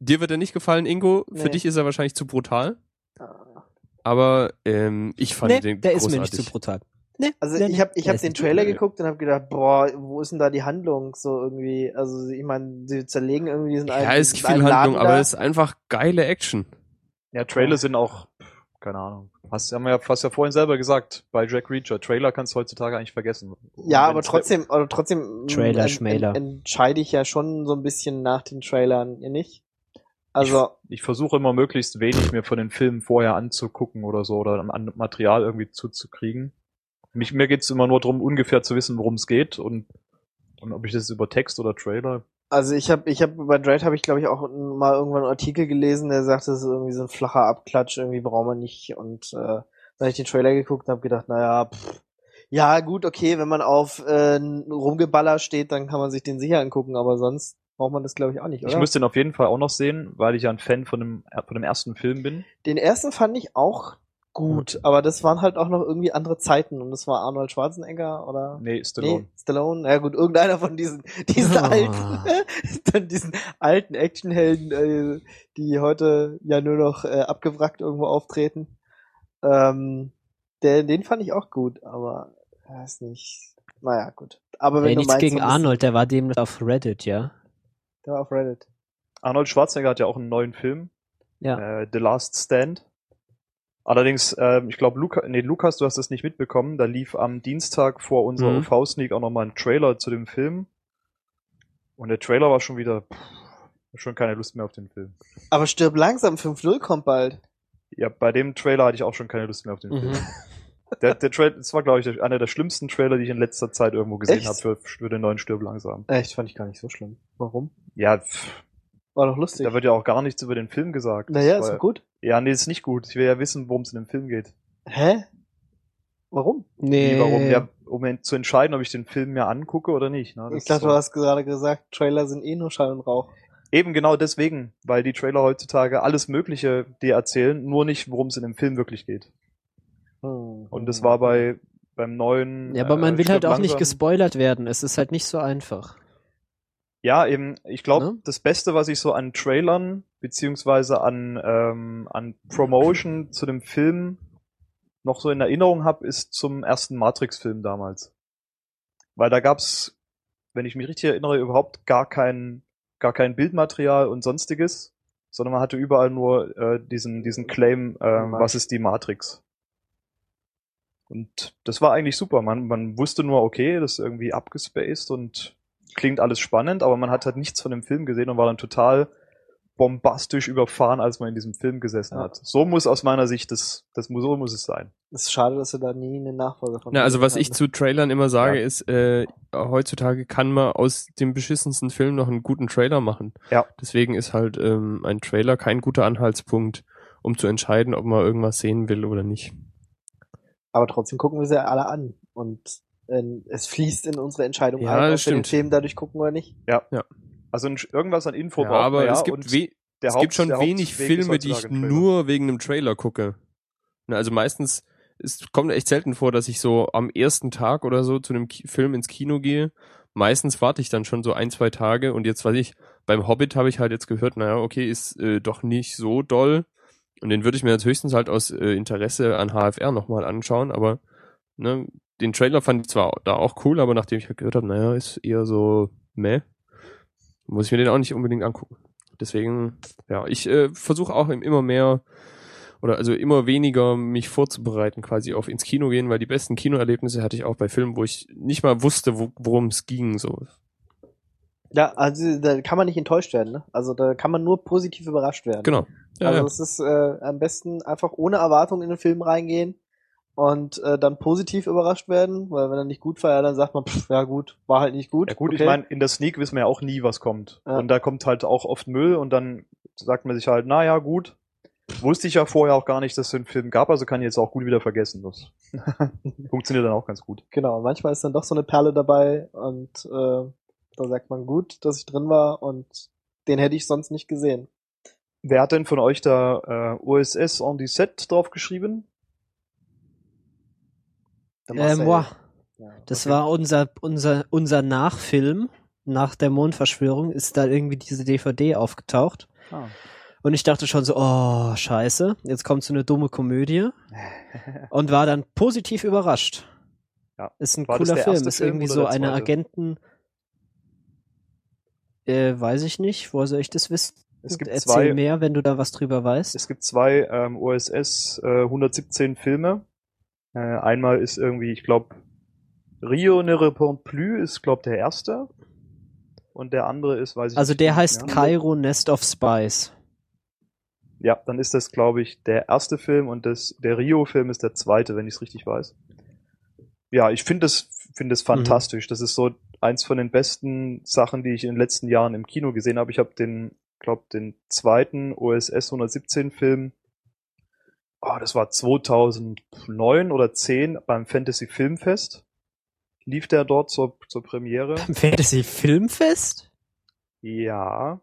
dir wird er nicht gefallen, Ingo. Für Nee. dich ist er wahrscheinlich zu brutal. Ah. Aber ähm, ich fand Nee, den der ist großartig. mir nicht zu brutal. Nee, Also nee, ich habe ich hab ist den Trailer brutal. geguckt und habe gedacht, boah, wo ist denn da die Handlung so irgendwie? Also ich meine, sie zerlegen irgendwie diesen einen Ja, es ist viel Handlung, Laden aber da. es ist einfach geile Action. Ja, Trailer sind auch, keine Ahnung. Hast, haben wir ja fast ja vorhin selber gesagt, bei Jack Reacher. Trailer kannst du heutzutage eigentlich vergessen. Ja, aber trotzdem, aber trotzdem Trailer, en- Schmäler. en- entscheide ich ja schon so ein bisschen nach den Trailern, ihr nicht? Also, Ich versuche immer möglichst wenig mir von den Filmen vorher anzugucken oder so oder an Material irgendwie zuzukriegen. Mich, mir geht's immer nur darum, ungefähr zu wissen, worum es geht und, und ob ich das über Text oder Trailer. also ich habe, ich habe bei Dread habe ich glaube ich auch mal irgendwann einen Artikel gelesen, der sagt, das ist irgendwie so ein flacher Abklatsch, irgendwie braucht man nicht. Und äh, dann habe ich den Trailer geguckt und habe gedacht, naja, pff, ja gut, okay, wenn man auf äh, Rumgeballer steht, dann kann man sich den sicher angucken, aber sonst braucht man das glaube ich auch nicht, oder? Ich müsste den auf jeden Fall auch noch sehen, weil ich ja ein Fan von dem, von dem ersten Film bin. Den ersten fand ich auch gut, aber das waren halt auch noch irgendwie andere Zeiten und das war Arnold Schwarzenegger oder Nee, Stallone. Nee, Stallone, ja gut, irgendeiner von diesen, diesen Ah. alten, diesen alten Actionhelden, äh, die heute ja nur noch äh, abgewrackt irgendwo auftreten. Ähm, der, den fand ich auch gut, aber er ist nicht, naja, gut. Aber wenn Ey, du nichts meinst, gegen Arnold, der war dem auf Reddit, ja. War auf Reddit. Arnold Schwarzenegger hat ja auch einen neuen Film. Ja. Äh, The Last Stand. Allerdings, ähm, ich glaube, Luca, nee, Lukas, du hast das nicht mitbekommen. Da lief am Dienstag vor unserer Mhm. UV-Sneak auch nochmal ein Trailer zu dem Film. Und der Trailer war schon wieder, pff, schon keine Lust mehr auf den Film. Aber stirb langsam, 5-0 kommt bald. Ja, bei dem Trailer hatte ich auch schon keine Lust mehr auf den Mhm. Film. Der, der Trailer, das war, glaube ich, einer der schlimmsten Trailer, die ich in letzter Zeit irgendwo gesehen habe für, für den neuen Stirb langsam. Echt, fand ich gar nicht so schlimm. Warum? Ja, pff, War doch lustig. da wird ja auch gar nichts über den Film gesagt. naja, ist gut. Ja, nee, ist nicht gut. Ich will ja wissen, worum es in dem Film geht. Hä? Warum? Nee. Wie, warum? Ja, um zu entscheiden, ob ich den Film mir angucke oder nicht. Ne? Das Ich dachte, so. du hast gerade gesagt, Trailer sind eh nur Schall und Rauch. Eben genau deswegen, weil die Trailer heutzutage alles Mögliche dir erzählen, nur nicht, worum es in dem Film wirklich geht. Und das war bei beim neuen. Ja, aber man äh, will halt auch nicht gespoilert werden. Es ist halt nicht so einfach. Ja, eben, ich glaube, Ne? das Beste, was ich so an Trailern beziehungsweise an, ähm, an Promotion zu dem Film noch so in Erinnerung habe, ist zum ersten Matrix-Film damals. Weil da gab's, wenn ich mich richtig erinnere, überhaupt gar kein, gar kein Bildmaterial und sonstiges, sondern man hatte überall nur äh, diesen, diesen Claim, äh, was ist die Matrix? Und das war eigentlich super. Man, man wusste nur, okay, das ist irgendwie abgespaced und klingt alles spannend, aber man hat halt nichts von dem Film gesehen und war dann total bombastisch überfahren, als man in diesem Film gesessen Ja. hat. So muss aus meiner Sicht das, das muss, so muss es sein. Es ist schade, dass wir da nie eine Nachfolge von Na, also was hatten. ich zu Trailern immer sage, Ja. ist, äh, heutzutage kann man aus dem beschissensten Film noch einen guten Trailer machen. Ja. Deswegen ist halt ähm, ein Trailer kein guter Anhaltspunkt, um zu entscheiden, ob man irgendwas sehen will oder nicht. Aber trotzdem gucken wir sie ja alle an. Und äh, es fließt in unsere Entscheidung Ja, ein, ob wir den stimmt. Film dadurch gucken oder nicht. Also ein, irgendwas an Info Ja, braucht aber ja es gibt, we der es Haupt- gibt schon der wenig Filme, die ich nur wegen einem Trailer gucke. Na, also meistens, es kommt echt selten vor, dass ich so am ersten Tag oder so zu einem Ki Film ins Kino gehe. Meistens warte ich dann schon so ein, zwei Tage und jetzt weiß ich, beim Hobbit habe ich halt jetzt gehört, naja, okay, ist äh, doch nicht so doll. Und den würde ich mir jetzt höchstens halt aus äh, Interesse an HFR nochmal anschauen, aber ne, den Trailer fand ich zwar da auch cool, aber nachdem ich halt gehört habe, naja, ist eher so meh, muss ich mir den auch nicht unbedingt angucken. Deswegen, ja, ich äh, versuche auch im- immer mehr oder also immer weniger mich vorzubereiten, quasi auf ins Kino gehen, weil die besten Kinoerlebnisse hatte ich auch bei Filmen, wo ich nicht mal wusste, wo, worum es ging. So Ja, also da kann man nicht enttäuscht werden, ne? Also da kann man nur positiv überrascht werden. Genau. Ja, also ja. es ist äh, am besten einfach ohne Erwartung in den Film reingehen und äh, dann positiv überrascht werden, weil wenn er nicht gut war, ja, dann sagt man, pff, ja gut, war halt nicht gut. Ja gut, okay. ich meine, in der Sneak wissen wir ja auch nie, was kommt. Ja. Und da kommt halt auch oft Müll und dann sagt man sich halt, na ja, gut. Wusste ich ja vorher auch gar nicht, dass es einen Film gab, also kann ich jetzt auch gut wieder vergessen. Das funktioniert dann auch ganz gut. Genau, manchmal ist dann doch so eine Perle dabei und äh, da sagt man gut, dass ich drin war und den hätte ich sonst nicht gesehen. Wer hat denn von euch da äh, OSS on the Set drauf geschrieben? Äh, moi. Ja, Das okay. war unser, unser, unser Nachfilm nach der Mondverschwörung, ist da irgendwie diese DVD aufgetaucht. Ah. Und ich dachte schon so, oh, scheiße, jetzt kommt so eine dumme Komödie. Und war dann positiv überrascht. Ja. Ist ein War cooler Film, ist irgendwie so eine? Agenten. Äh, weiß ich nicht, woher soll ich das wissen? Es gibt Erzähl zwei, mehr, wenn du da was drüber weißt. es gibt zwei ähm, OSS äh, 117 Filme. Äh, einmal ist irgendwie, ich glaube, Rio ne répond plus ist, glaube der erste. Und der andere ist, weiß ich Also nicht der mehr. heißt Cairo Nest of Spies. Ja, dann ist das, glaube ich, der erste Film und das, der Rio-Film ist der zweite, wenn ich es richtig weiß. Ja, ich finde es finde es fantastisch. Das ist so eins von den besten Sachen, die ich in den letzten Jahren im Kino gesehen habe. Ich habe den, glaube den zweiten OSS 117 Film, oh, das war 2009 oder 10 beim Fantasy Filmfest. Lief der dort zur, zur Premiere? Fantasy Filmfest? Ja.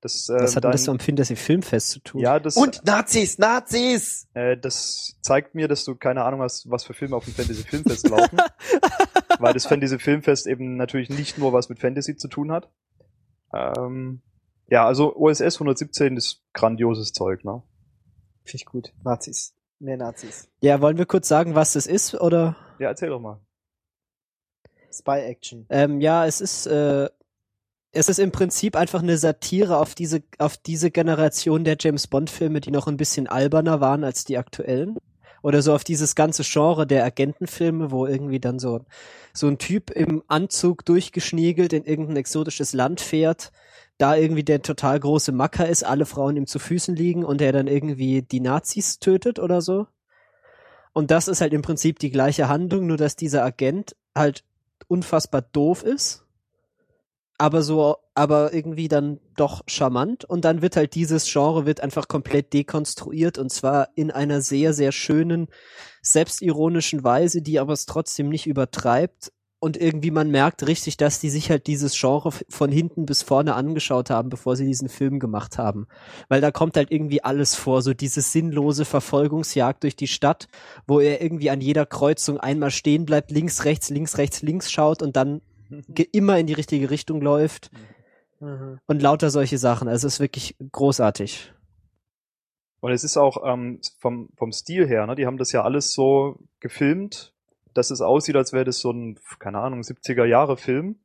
Das, äh, Was hat dann, das am Fantasy Filmfest zu tun? ja, das, Und Nazis, Nazis! Äh, das zeigt mir, dass du keine Ahnung hast, was für Filme auf dem Fantasy Filmfest laufen. weil das Fantasy Filmfest eben natürlich nicht nur was mit Fantasy zu tun hat. Ähm, ja, also OSS 117 ist grandioses Zeug, ne? Finde ich gut. Nazis. Mehr Nazis. Ja, wollen wir kurz sagen, was das ist, oder? Ja, erzähl doch mal. Spy Action. Ähm, ja, es ist, äh, es ist im Prinzip einfach eine Satire auf diese, auf diese Generation der James Bond Filme, die noch ein bisschen alberner waren als die aktuellen. Oder so auf dieses ganze Genre der Agentenfilme, wo irgendwie dann so, so ein Typ im Anzug durchgeschniegelt in irgendein exotisches Land fährt, da irgendwie der total große Macker ist, alle Frauen ihm zu Füßen liegen und er dann irgendwie die Nazis tötet oder so. Und das ist halt im Prinzip die gleiche Handlung, nur dass dieser Agent halt unfassbar doof ist, aber so, aber irgendwie dann doch charmant und dann wird halt dieses Genre wird einfach komplett dekonstruiert und zwar in einer sehr, sehr schönen, selbstironischen Weise, die aber es trotzdem nicht übertreibt und irgendwie man merkt richtig, dass die sich halt dieses Genre von hinten bis vorne angeschaut haben, bevor sie diesen Film gemacht haben. Weil da kommt halt irgendwie alles vor, so diese sinnlose Verfolgungsjagd durch die Stadt, wo er irgendwie an jeder Kreuzung einmal stehen bleibt, links, rechts, links, rechts, links schaut und dann ge- immer in die richtige Richtung läuft Mhm. und lauter solche Sachen. Also es ist wirklich großartig. Und es ist auch ähm, vom, vom Stil her, ne? Die haben das ja alles so gefilmt, dass es aussieht, als wäre das so ein, keine Ahnung, 70er Jahre Film.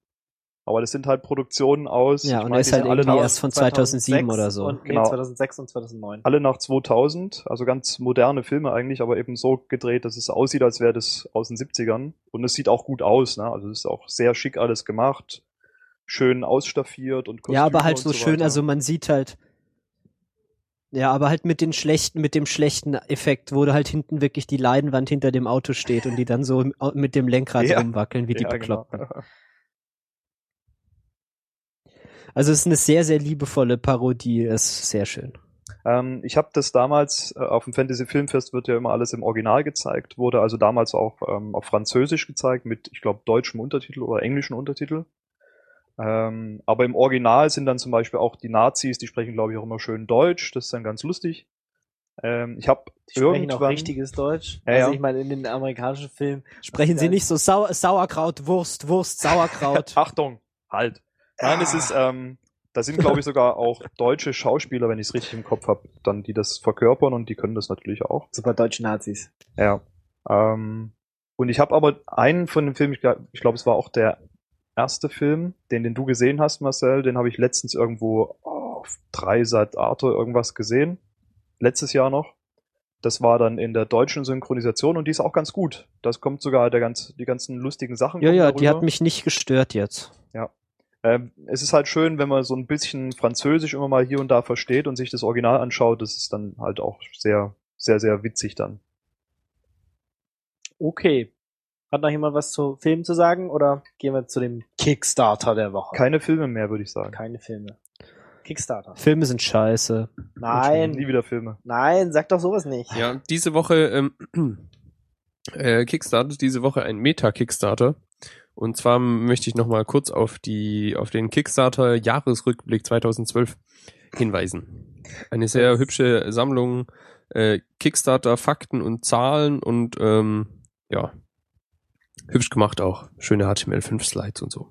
Aber das sind halt Produktionen aus. Ja, und meine, er ist halt irgendwie erst von 2007 oder so. Und, nee, Genau. 2006 und 2009. alle nach 2000, also ganz moderne Filme eigentlich, aber eben so gedreht, dass es aussieht, als wäre das aus den 70ern. Und es sieht auch gut aus, ne? Also es ist auch sehr schick alles gemacht, schön ausstaffiert und ja, aber Kostüme halt und so schön, also man sieht halt, ja, aber halt mit den schlechten, mit dem schlechten Effekt, wo halt hinten wirklich die Leinwand hinter dem Auto steht und die dann so mit dem Lenkrad Ja. rumwackeln, wie die ja, genau. Bekloppten. Also es ist eine sehr, sehr liebevolle Parodie, ist sehr schön. Ähm, ich habe das damals äh, auf dem Fantasy Filmfest wird ja immer alles im Original gezeigt, wurde also damals auch ähm, auf Französisch gezeigt mit, ich glaube, deutschem Untertitel oder englischen Untertitel. Ähm, aber im Original sind dann zum Beispiel auch die Nazis, die sprechen, glaube ich, auch immer schön Deutsch. Das ist dann ganz lustig. Ähm, ich habe Die sprechen auch richtiges Deutsch. Ja, also ich meine, in den amerikanischen Filmen. Sprechen Sie nicht so Sau Sauerkraut, Wurst, Wurst, Sauerkraut. Achtung, halt. Nein, es ist, ähm, da sind, glaube ich, sogar auch deutsche Schauspieler, wenn ich es richtig im Kopf habe, dann die das verkörpern und die können das natürlich auch. Super deutsche Nazis. Ja. Ähm, und ich habe aber einen von den Filmen, ich glaube, glaub, es war auch der erste Film, den, den du gesehen hast, Marcel, den habe ich letztens irgendwo auf drei seit Arthur irgendwas gesehen. Letztes Jahr noch. Das war dann in der deutschen Synchronisation und die ist auch ganz gut. Das kommt sogar der ganz, die ganzen lustigen Sachen. ja, ja, die darüber. hat mich nicht gestört jetzt. Ähm, es ist halt schön, wenn man so ein bisschen Französisch immer mal hier und da versteht und sich das Original anschaut. Das ist dann halt auch sehr, sehr, sehr witzig dann. Okay. Hat noch jemand was zu Filmen zu sagen oder gehen wir zu dem Kickstarter der Woche? Keine Filme mehr, würde ich sagen. Keine Filme. Kickstarter. Filme sind scheiße. Nein, Nie wieder Filme. nein, sag doch sowas nicht. Ja, diese Woche ähm, äh, Kickstarter, diese Woche ein Meta-Kickstarter. Und zwar möchte ich nochmal kurz auf die, auf den Kickstarter Jahresrückblick 2012 hinweisen. Eine sehr hübsche Sammlung äh, Kickstarter Fakten und Zahlen und ähm, ja, hübsch gemacht auch. Schöne HTML5 Slides und so.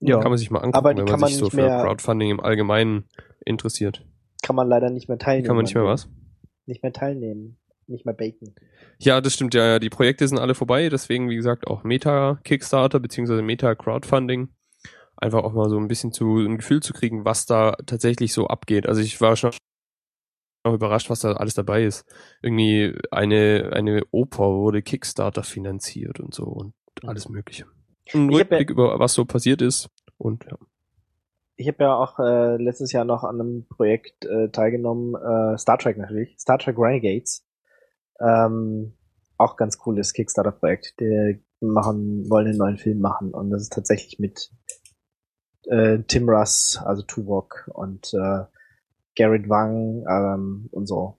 Ja, Kann man sich mal angucken, Aber die wenn kann man man sich so für Crowdfunding im Allgemeinen interessiert. kann man leider nicht mehr teilnehmen. Kann man nicht mehr was? Nicht mehr teilnehmen. Nicht mehr baken. Ja, das stimmt ja. ja. Die Projekte sind alle vorbei, deswegen, wie gesagt, auch Meta-Kickstarter beziehungsweise Meta-Crowdfunding. Einfach auch mal so ein bisschen zu ein Gefühl zu kriegen, was da tatsächlich so abgeht. Also ich war schon auch überrascht, was da alles dabei ist. Irgendwie eine, eine Oper wurde Kickstarter finanziert und so und alles Mögliche. Ein Ich hab ja- Rückblick über was so passiert ist und ja. Ich habe ja auch äh, letztes Jahr noch an einem Projekt äh, teilgenommen, äh, Star Trek natürlich, Star Trek Renegades. Ähm, auch ganz cooles Kickstarter-Projekt. Die machen, wollen einen neuen Film machen und das ist tatsächlich mit äh, Tim Russ, also Tuvok und äh, Garrett Wang ähm, und so.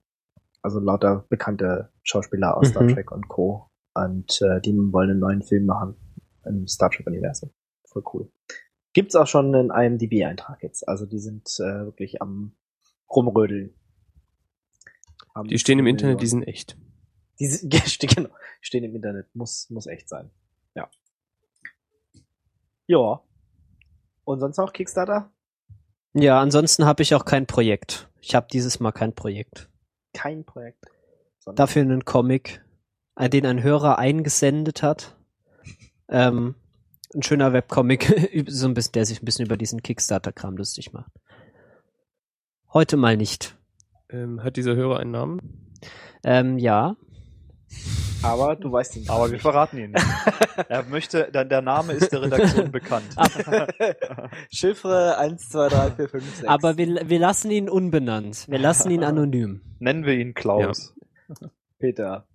Also lauter bekannte Schauspieler aus Star Mhm. Trek und Co. Und äh, die wollen einen neuen Film machen im Star Trek-Universum. Voll cool. Gibt's auch schon einen IMDb-Eintrag jetzt. Also die sind äh, wirklich am rumrödeln. Haben Die stehen im Internet, die sind echt. Die sind, genau, stehen im Internet. Muss, muss echt sein. Ja. Ja. Und sonst noch Kickstarter? Ja, ansonsten habe ich auch kein Projekt. Ich habe dieses Mal kein Projekt. Kein Projekt. Dafür einen Comic, äh, den ein Hörer eingesendet hat. Ähm, ein schöner Webcomic, so ein bisschen, der sich ein bisschen über diesen Kickstarter-Kram lustig macht. Heute mal nicht. Ähm, hat dieser Hörer einen Namen? Ähm, ja. Aber du weißt ihn. Aber wir verraten ihn nicht. er möchte, der, der Name ist der Redaktion bekannt. Chiffre 1, 2, 3, 4, 5, 6. Aber wir, wir lassen ihn unbenannt. Wir lassen ihn anonym. Nennen wir ihn Klaus. Peter.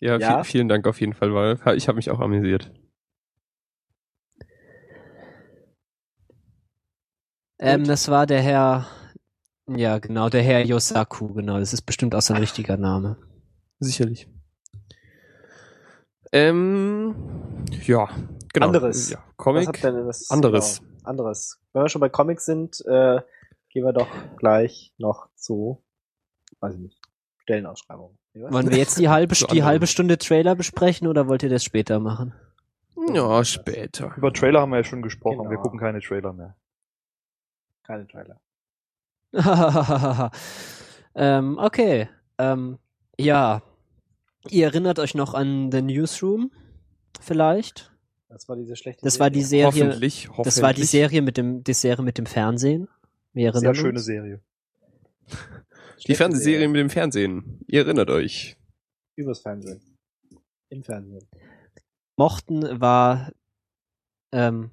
Ja, Ja? vi- vielen Dank auf jeden Fall, weil ich habe mich auch amüsiert. Ähm, das war der Herr, ja genau, der Herr Yosaku, genau. Das ist bestimmt auch sein richtiger Name. Sicherlich. Ähm, ja, genau. Anderes. Ja, Comic. das? Anderes. Genau, anderes. Wenn wir schon bei Comics sind, äh, gehen wir doch gleich noch zu, weiß ich nicht, was? Wollen wir jetzt die halbe, die halbe Stunde Trailer besprechen oder wollt ihr das später machen? Ja, später. Über Trailer haben wir ja schon gesprochen. Genau. Wir gucken keine Trailer mehr. Keine Trailer. ähm, okay. Ähm, ja. Ihr erinnert euch noch an The Newsroom? Vielleicht? Das war diese schlechte Das war die Serie. Hoffentlich, hoffentlich. Das war die Serie mit dem, die Serie mit dem Fernsehen. Wir Sehr erinnern schöne uns. Serie. Die Fernsehserie mit dem Fernsehen. Ihr erinnert euch. Übers Fernsehen. Im Fernsehen. mochten, war ähm,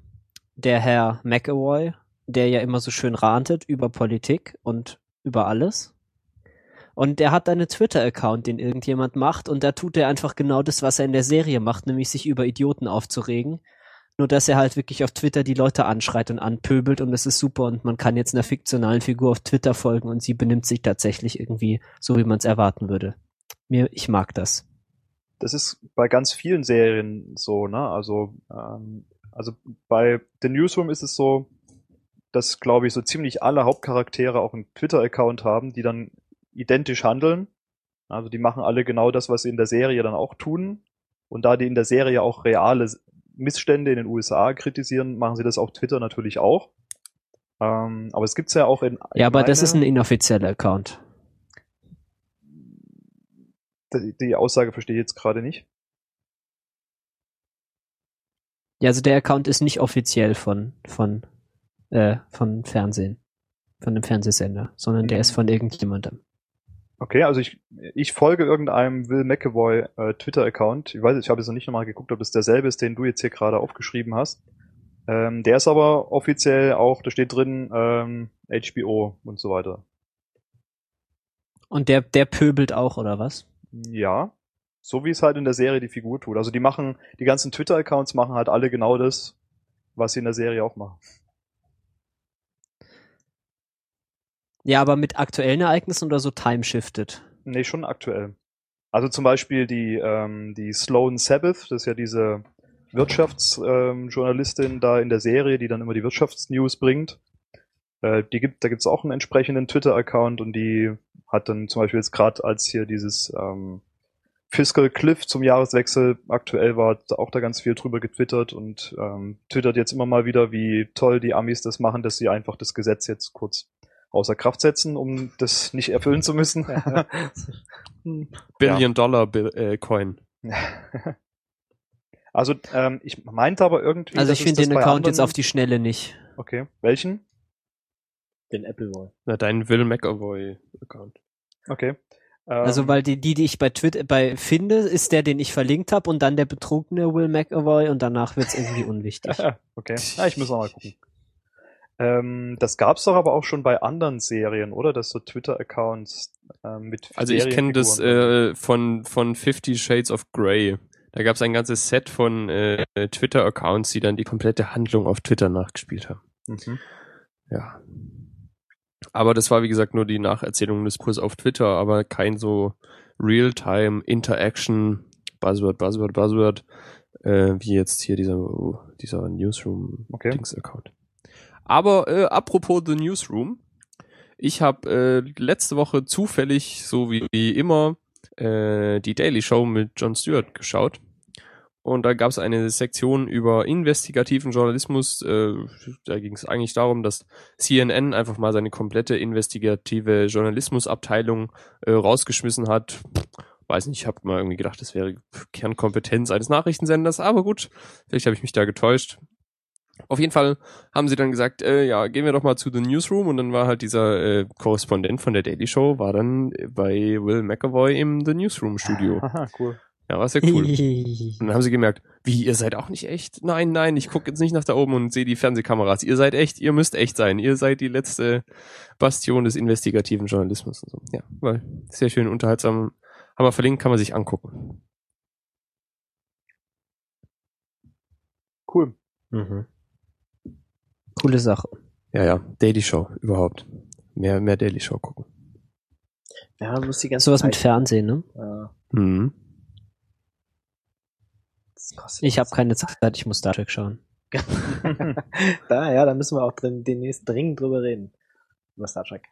der Herr McAvoy, der ja immer so schön rantet über Politik und über alles. Und der hat einen Twitter-Account, den irgendjemand macht, und da tut er einfach genau das, was er in der Serie macht, nämlich sich über Idioten aufzuregen. Nur dass er halt wirklich auf Twitter die Leute anschreit und anpöbelt und das ist super und man kann jetzt einer fiktionalen Figur auf Twitter folgen und sie benimmt sich tatsächlich irgendwie so, wie man es erwarten würde. Mir, ich mag das. Das ist bei ganz vielen Serien so, ne? Also, ähm, also bei The Newsroom ist es so, dass, glaube ich, so ziemlich alle Hauptcharaktere auch einen Twitter-Account haben, die dann identisch handeln. Also die machen alle genau das, was sie in der Serie dann auch tun. Und da die in der Serie auch reale Missstände in den USA kritisieren, machen sie das auf Twitter natürlich auch. Ähm, aber es gibt's ja auch in Ja, aber das ist ein inoffizieller Account. die, die Aussage verstehe ich jetzt gerade nicht. Ja, also der Account ist nicht offiziell von, von, äh, von Fernsehen. Von dem Fernsehsender, sondern der ist von irgendjemandem. Okay, also ich, ich folge irgendeinem Will McAvoy äh, Twitter-Account. Ich weiß, ich habe jetzt noch nicht nochmal geguckt, ob es derselbe ist, den du jetzt hier gerade aufgeschrieben hast. Ähm, der ist aber offiziell auch, da steht drin ähm, HBO und so weiter. Und der, der pöbelt auch, oder was? Ja, so wie es halt in der Serie die Figur tut. Also die machen, die ganzen Twitter-Accounts machen halt alle genau das, was sie in der Serie auch machen. Ja, aber mit aktuellen Ereignissen oder so timeshifted? Nee, schon aktuell. Also zum Beispiel die, ähm, die Sloan Sabbath, das ist ja diese Wirtschaftsjournalistin ähm, da in der Serie, die dann immer die Wirtschaftsnews bringt. Äh, die gibt, da gibt's auch einen entsprechenden Twitter-Account und die hat dann zum Beispiel jetzt gerade, als hier dieses ähm, Fiscal Cliff zum Jahreswechsel aktuell war, auch da ganz viel drüber getwittert und ähm, twittert jetzt immer mal wieder, wie toll die Amis das machen, dass sie einfach das Gesetz jetzt kurz außer Kraft setzen, um das nicht erfüllen zu müssen. Billion Dollar Bill, äh, Coin. Also ähm, ich meinte aber irgendwie. Also ich es finde den Account anderen- jetzt auf die Schnelle nicht. Okay, welchen? Den Appleboy. Na, dein Will McAvoy Account. Okay. Also Ähm, weil die, die, die ich bei Twitter bei finde, ist der, den ich verlinkt habe und dann der betrunkene Will McAvoy und danach wird's irgendwie unwichtig. okay. Ja, ich muss noch mal gucken. Ähm, das gab's doch aber auch schon bei anderen Serien, oder? Dass so Twitter-Accounts ähm, mit Also ich kenne das äh, von, von Fifty Shades of Grey. Da gab es ein ganzes Set von äh, Twitter-Accounts, die dann die komplette Handlung auf Twitter nachgespielt haben. Mhm. Ja. Aber das war, wie gesagt, nur die Nacherzählung des Kurs auf Twitter, aber kein so Real-Time Interaction, Buzzword, Buzzword, Buzzword, äh, wie jetzt hier dieser, dieser Okay. Aber äh, apropos The Newsroom, ich habe äh, letzte Woche zufällig, so wie, wie immer, äh, die Daily Show mit Jon Stewart geschaut. Und da gab es eine Sektion über investigativen Journalismus. Äh, da ging es eigentlich darum, dass CNN einfach mal seine komplette investigative Journalismusabteilung äh, rausgeschmissen hat. Weiß nicht, ich habe mal irgendwie gedacht, das wäre Kernkompetenz eines Nachrichtensenders, aber gut, vielleicht habe ich mich da getäuscht. Auf jeden Fall haben sie dann gesagt, äh, ja, gehen wir doch mal zu The Newsroom und dann war halt dieser äh, Korrespondent von der Daily Show, war dann bei Will McAvoy im The Newsroom Studio. Haha, cool. Ja, war sehr cool. Und dann haben sie gemerkt, wie, ihr seid auch nicht echt? Nein, nein, ich gucke jetzt nicht nach da oben und sehe die Fernsehkameras. Ihr seid echt, ihr müsst echt sein. Ihr seid die letzte Bastion des investigativen Journalismus und so. Ja, weil sehr schön unterhaltsam. Haben wir verlinkt, kann man sich angucken. Cool. Mhm. Coole Sache. Ja, ja, Daily Show, überhaupt. Mehr, mehr Daily Show gucken. Ja, man muss die ganze Sowas mit Fernsehen, ne? Ja, Mhm. Ich habe keine Zeit, ich muss Star Trek schauen. da, ja, da müssen wir auch drin, demnächst dringend drüber reden. Über Star Trek.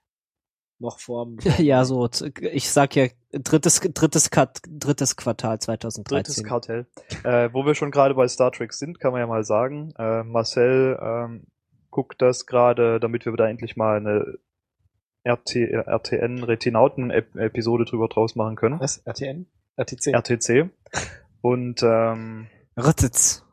Noch vorm. Ja, so, ich sag ja, drittes, drittes, Cut, drittes Quartal 2013. Drittes Kartell. Äh, wo wir schon gerade bei Star Trek sind, kann man ja mal sagen. Äh, Marcel ähm, guckt das gerade, damit wir da endlich mal eine RT, RTN Retinauten-Episode drüber draus machen können. Was? RTN? RTC? RTC. Und ähm, Rittetz.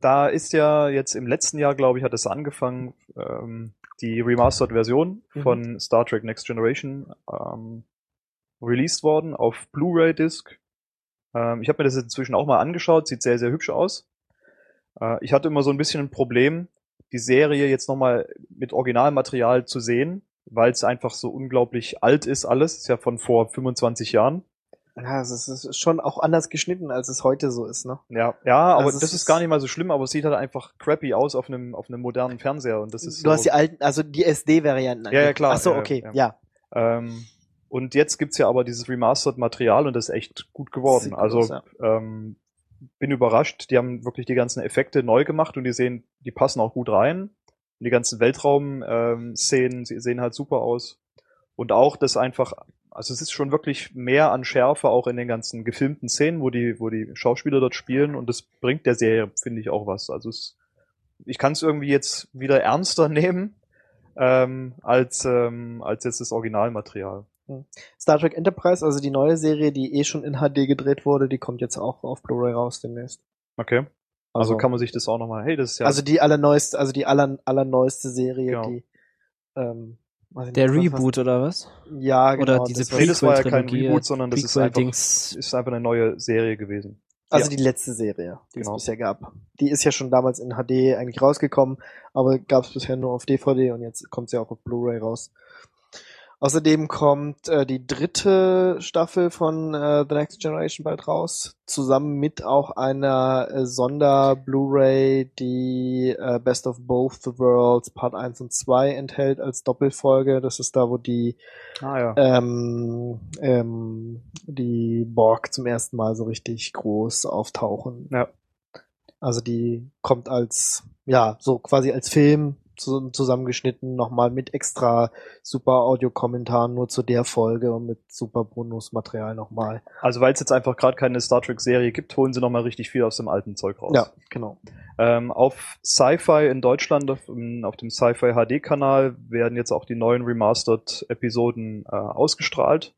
da ist ja jetzt im letzten Jahr, glaube ich, hat es angefangen, ähm, die Remastered-Version Mhm. von Star Trek Next Generation ähm, released worden auf Blu-ray-Disc. Ähm, ich habe mir das jetzt inzwischen auch mal angeschaut, sieht sehr, sehr hübsch aus. Äh, ich hatte immer so ein bisschen ein Problem, die Serie jetzt nochmal mit Originalmaterial zu sehen, weil es einfach so unglaublich alt ist alles. Ist ja von vor 25 Jahren. Ja, es ist, schon auch anders geschnitten, als es heute so ist, ne? Ja, ja, aber Also das ist ist- gar nicht mal so schlimm, aber es sieht halt einfach crappy aus auf einem, auf einem modernen Fernseher und das ist du so, hast die alten, also die SD-Varianten. Ja, ja, klar. Ach so, Ja, okay, ja. ja. ähm, und jetzt gibt's ja aber dieses Remastered Material und das ist echt gut geworden. Sieht also aus, ja. ähm, bin überrascht, die haben wirklich die ganzen Effekte neu gemacht und die sehen, die passen auch gut rein. Und die ganzen Weltraum-Szenen sie sehen halt super aus. Und auch das einfach, also es ist schon wirklich mehr an Schärfe auch in den ganzen gefilmten Szenen, wo die, wo die Schauspieler dort spielen und das bringt der Serie, finde ich, auch was. Also es, ich kann es irgendwie jetzt wieder ernster nehmen ähm, als, ähm, als jetzt das Originalmaterial. Star Trek Enterprise, also die neue Serie, die eh schon in HD gedreht wurde, die kommt jetzt auch auf Blu-ray raus demnächst. Okay. Also, kann man sich das auch nochmal, hey, das ist ja, Also die allerneueste, also die aller, allerneueste Serie, Genau. die ähm, Der nicht, was- Reboot oder was? Ja, genau. Oder diese das Nee, das war ja kein Reboot, sondern das ist einfach, ist einfach eine neue Serie gewesen. Also Ja. die letzte Serie, die Genau. es bisher gab. Die ist ja schon damals in HD eigentlich rausgekommen, aber gab es bisher nur auf DVD und jetzt kommt sie auch auf Blu-ray raus. Außerdem kommt äh, die dritte Staffel von äh, The Next Generation bald raus, zusammen mit auch einer äh, Sonder-Blu-ray, die äh, Best of Both the Worlds Part 1 und 2 enthält als Doppelfolge. Das ist da, wo die Ah ja. ähm, ähm, die Borg zum ersten Mal so richtig groß auftauchen. Ja. Also die kommt als, ja, so quasi als Film zusammengeschnitten, nochmal mit extra super Audiokommentaren nur zu der Folge und mit super Bonusmaterial nochmal. Also weil es jetzt einfach gerade keine Star Trek Serie gibt, holen sie nochmal richtig viel aus dem alten Zeug raus. Ja, genau. Ähm, auf Sci-Fi in Deutschland, auf, ähm, auf dem Sci-Fi HD-Kanal, werden jetzt auch die neuen Remastered-Episoden äh, ausgestrahlt.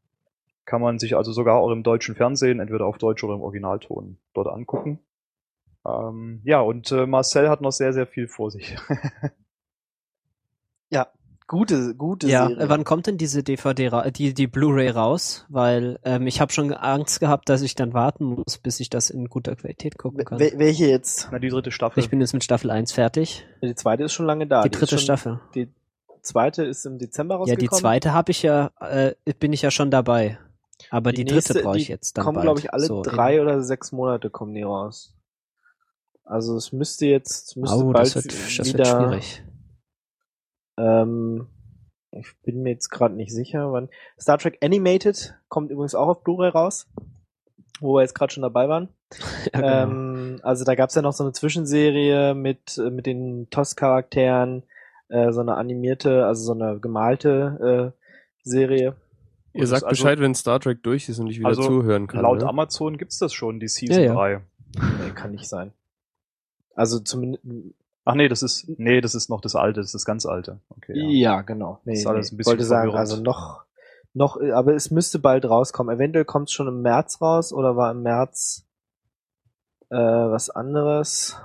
Kann man sich also sogar auch im deutschen Fernsehen, entweder auf Deutsch oder im Originalton, dort angucken. Ähm, ja, und äh, Marcel hat noch sehr, sehr viel vor sich. Gute, gute Ja, Serie. wann kommt denn diese DVD, die, die Blu-ray raus? Weil ähm, ich habe schon Angst gehabt, dass ich dann warten muss, bis ich das in guter Qualität gucken kann. Wel- welche jetzt? Na, die dritte Staffel. Ich bin jetzt mit Staffel 1 fertig. Die zweite ist schon lange da. die ist dritte schon, Staffel. Die zweite ist im Dezember Ja, rausgekommen. die zweite habe ich ja, äh, bin ich ja schon dabei. Aber die, dritte nächste, brauche ich die jetzt dann kommen, glaube ich, alle So drei oder sechs Monate kommen die raus. Also es müsste jetzt es müsste Oh, bald das wird, das wieder. wird schwierig. Ähm, ich bin mir jetzt gerade nicht sicher, wann. Star Trek Animated kommt übrigens auch auf Blu-ray raus, wo wir jetzt gerade schon dabei waren. Ja, genau. Ähm, also da gab's ja noch so eine Zwischenserie mit, äh, mit den TOS-Charakteren, äh, so eine animierte, also so eine gemalte äh, Serie. Ihr Und sagt also- Bescheid, wenn Star Trek durch ist und ich wieder Also, zuhören kann. Laut ne? Amazon gibt's das schon, die Season Ja, ja. 3. Nee, kann nicht sein. Also zumindest. Ach nee, das ist, nee, das ist noch das alte, das ist das ganz alte. Okay, Ja, genau. Nee, Ist alles nee. ein bisschen wollte sagen, also noch, noch, aber es müsste bald rauskommen. Eventuell kommt es schon im März raus oder war im März äh, was anderes?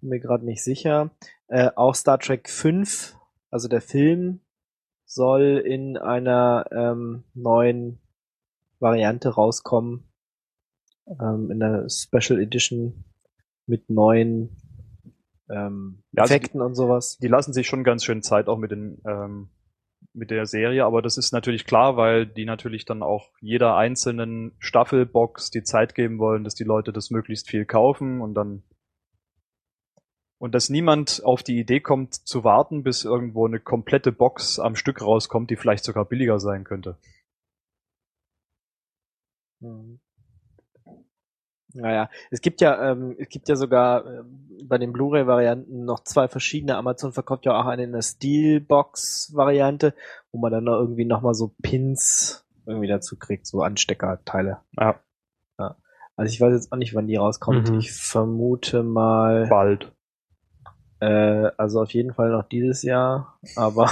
Bin mir gerade nicht sicher. Äh, auch Star Trek 5, also der Film, soll in einer ähm, neuen Variante rauskommen. Ähm, in einer Special Edition mit neuen ähm, Ja, also Effekten und sowas. die lassen sich schon ganz schön Zeit auch mit den ähm, mit der Serie, aber das ist natürlich klar, weil die natürlich dann auch jeder einzelnen Staffelbox die Zeit geben wollen, dass die Leute das möglichst viel kaufen und dann und dass niemand auf die Idee kommt zu warten, bis irgendwo eine komplette Box am Stück rauskommt, die vielleicht sogar billiger sein könnte. Mhm. Naja, es gibt ja, ähm, es gibt ja sogar ähm, bei den Blu-ray-Varianten noch zwei verschiedene. Amazon verkauft ja auch eine in der Steelbox-Variante, wo man dann noch irgendwie nochmal so Pins irgendwie dazu kriegt, so Ansteckerteile. Ja, Also ich weiß jetzt auch nicht, wann die rauskommt. Mhm. Ich vermute mal, bald. äh, also auf jeden Fall noch dieses Jahr, aber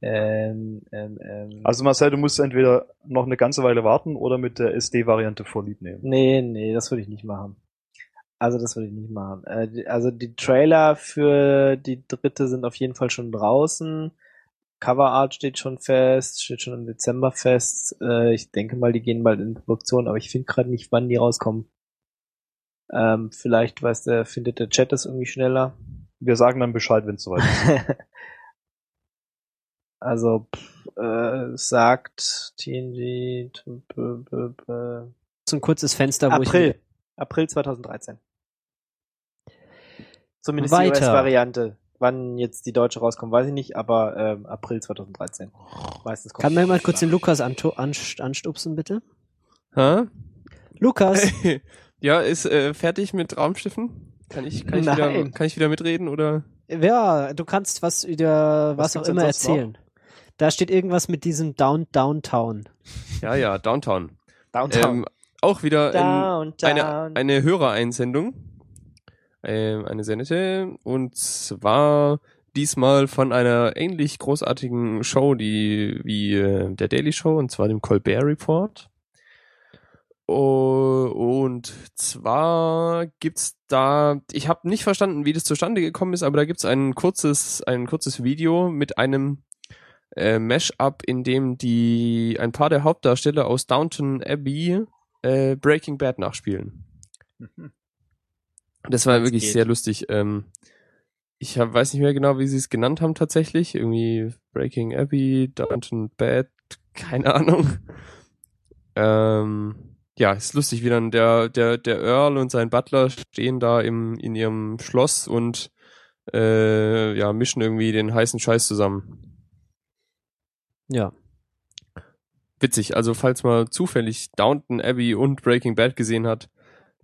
ähm, ähm, ähm, Also Marcel, du musst entweder noch eine ganze Weile warten oder mit der SD-Variante vorlieb nehmen. Nee, nee, das würde ich nicht machen. Also das würde ich nicht machen. Äh, also die Trailer für die dritte sind auf jeden Fall schon draußen. Coverart steht schon fest, steht schon im Dezember fest. Äh, ich denke mal, die gehen bald in Produktion, aber ich finde gerade nicht, wann die rauskommen. Ähm, vielleicht weiß der, findet der Chat das irgendwie schneller. Wir sagen dann Bescheid, wenn es soweit ist. also pff, äh, sagt TNG t- b- b- b- so ein kurzes Fenster, wo April. ich April 2013. Zumindest Weiter. die US-Variante. Wann jetzt die deutsche rauskommt, weiß ich nicht, aber ähm, April 2013. Meistens kommt Kann mir mal kurz den Lukas anto- anst anstupsen, bitte? Ha? Lukas! ja, ist äh, fertig mit Raumschiffen? Kann ich, kann, ich wieder, kann ich wieder mitreden oder? ja, du kannst was über was, Was auch immer sonst noch? Da steht irgendwas mit diesem Down Downtown. Ja, ja, Downtown. Downtown. Ähm, auch wieder Downtown. eine, eine Hörereinsendung. Ähm, eine sehr nette. Und zwar diesmal von einer ähnlich großartigen Show, die wie äh, der Daily Show, und zwar dem Colbert Report. Oh, und zwar gibt's da, ich habe nicht verstanden, wie das zustande gekommen ist, aber da gibt's ein kurzes, ein kurzes Video mit einem äh, Mash-up, in dem die ein paar der Hauptdarsteller aus Downton Abbey äh, Breaking Bad nachspielen. Das war wirklich geht. sehr lustig. Ähm, ich hab, weiß nicht mehr genau, wie sie es genannt haben tatsächlich. Irgendwie Breaking Abbey, Downton Bad, keine Ahnung. Ähm, ja, ist lustig, wie dann der, der, der Earl und sein Butler stehen da im, in ihrem Schloss und äh, ja, mischen irgendwie den heißen Scheiß zusammen. Ja. Witzig, also falls man zufällig Downton Abbey und Breaking Bad gesehen hat,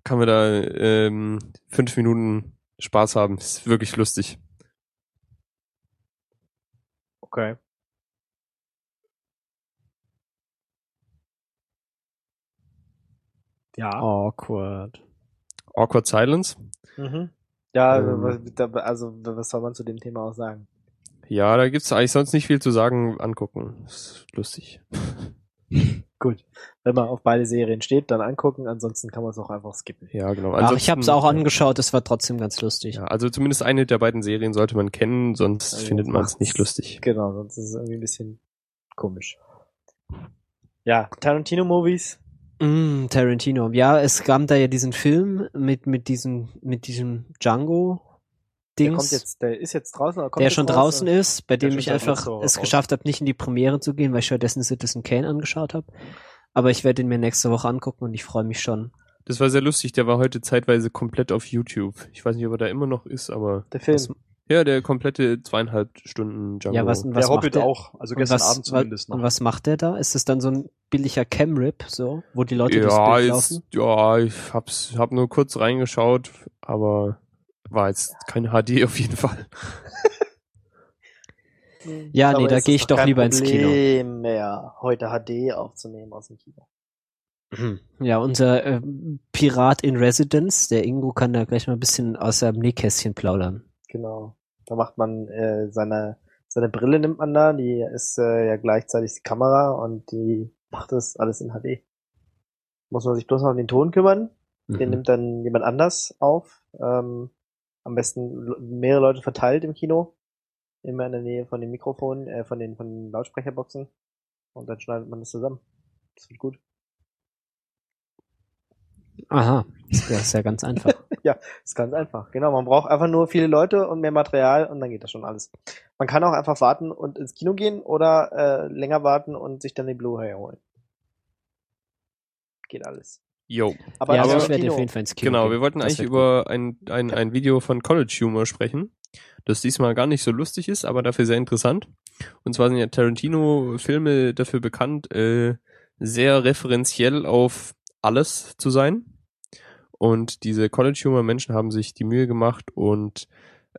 kann man da ähm, fünf Minuten Spaß haben. Ist wirklich lustig. Okay. Ja. Awkward. Awkward Silence. Mhm. Ja, Ähm. also was soll man zu dem Thema auch sagen? Ja, da gibt's eigentlich sonst nicht viel zu sagen. Angucken. Ist lustig. Gut. Wenn man auf beide Serien steht, dann angucken, ansonsten kann man es auch einfach skippen. Ja, genau. Ach, ich Ansonsten- habe es auch angeschaut, es war trotzdem ganz lustig. Ja, also zumindest eine der beiden Serien sollte man kennen, sonst Also findet man es nicht lustig. Genau, sonst ist es irgendwie ein bisschen komisch. Ja, Tarantino-Movies. Mm, Tarantino. Ja, es gab da ja diesen Film mit, mit diesem, mit diesem Django Der Dings, kommt jetzt, der ist jetzt draußen. Oder kommt der schon raus, draußen oder? ist, bei Der dem ich einfach es raus. geschafft habe, nicht in die Premiere zu gehen, weil ich stattdessen Citizen Kane angeschaut habe. Aber ich werde ihn mir nächste Woche angucken und ich freue mich schon. Das war sehr lustig, der war heute zeitweise komplett auf YouTube. Ich weiß nicht, ob er da immer noch ist, aber Der Film. Ja, der komplette zweieinhalb Stunden Django. Ja, was, was der macht Hobbit der? auch, also Und gestern was, Abend zumindest noch. Und was macht der da? Ist es dann so ein billiger Cam-Rip, so, wo die Leute durchs ja, Bild ist, laufen? ja, ich hab's, hab nur kurz reingeschaut, aber war jetzt kein HD auf jeden Fall. Ja, Aber nee, da gehe ich doch lieber ins Kino. Mehr, heute HD aufzunehmen aus dem Kino. Ja, unser äh, Pirat in Residence, der Ingo kann da gleich mal ein bisschen aus seinem Nähkästchen plaudern. Genau. Da macht man äh, seine seine Brille nimmt man da, die ist äh, ja gleichzeitig die Kamera und die macht das alles in HD. Muss man sich bloß noch um den Ton kümmern. Den Mhm. nimmt dann jemand anders auf. Ähm, am besten mehrere Leute verteilt im Kino. Immer in der Nähe von den Mikrofonen, äh, von den, von den Lautsprecherboxen. Und dann schneidet man das zusammen. Das wird gut. Aha, das ist ja ganz einfach. Das ist ganz einfach. Genau, man braucht einfach nur viele Leute und mehr Material und dann geht das schon alles. Man kann auch einfach warten und ins Kino gehen oder äh, länger warten und sich dann die Blu-ray holen. Geht alles. Yo. Aber ja, also ich werde Kino. auf jeden Fall ins Kino Genau, wir wollten Das eigentlich über ein, ein, ein Video von College Humor sprechen, das diesmal gar nicht so lustig ist, aber dafür sehr interessant. Und zwar sind ja Tarantino-Filme dafür bekannt, äh, sehr referenziell auf alles zu sein. Und diese College Humor Menschen haben sich die Mühe gemacht und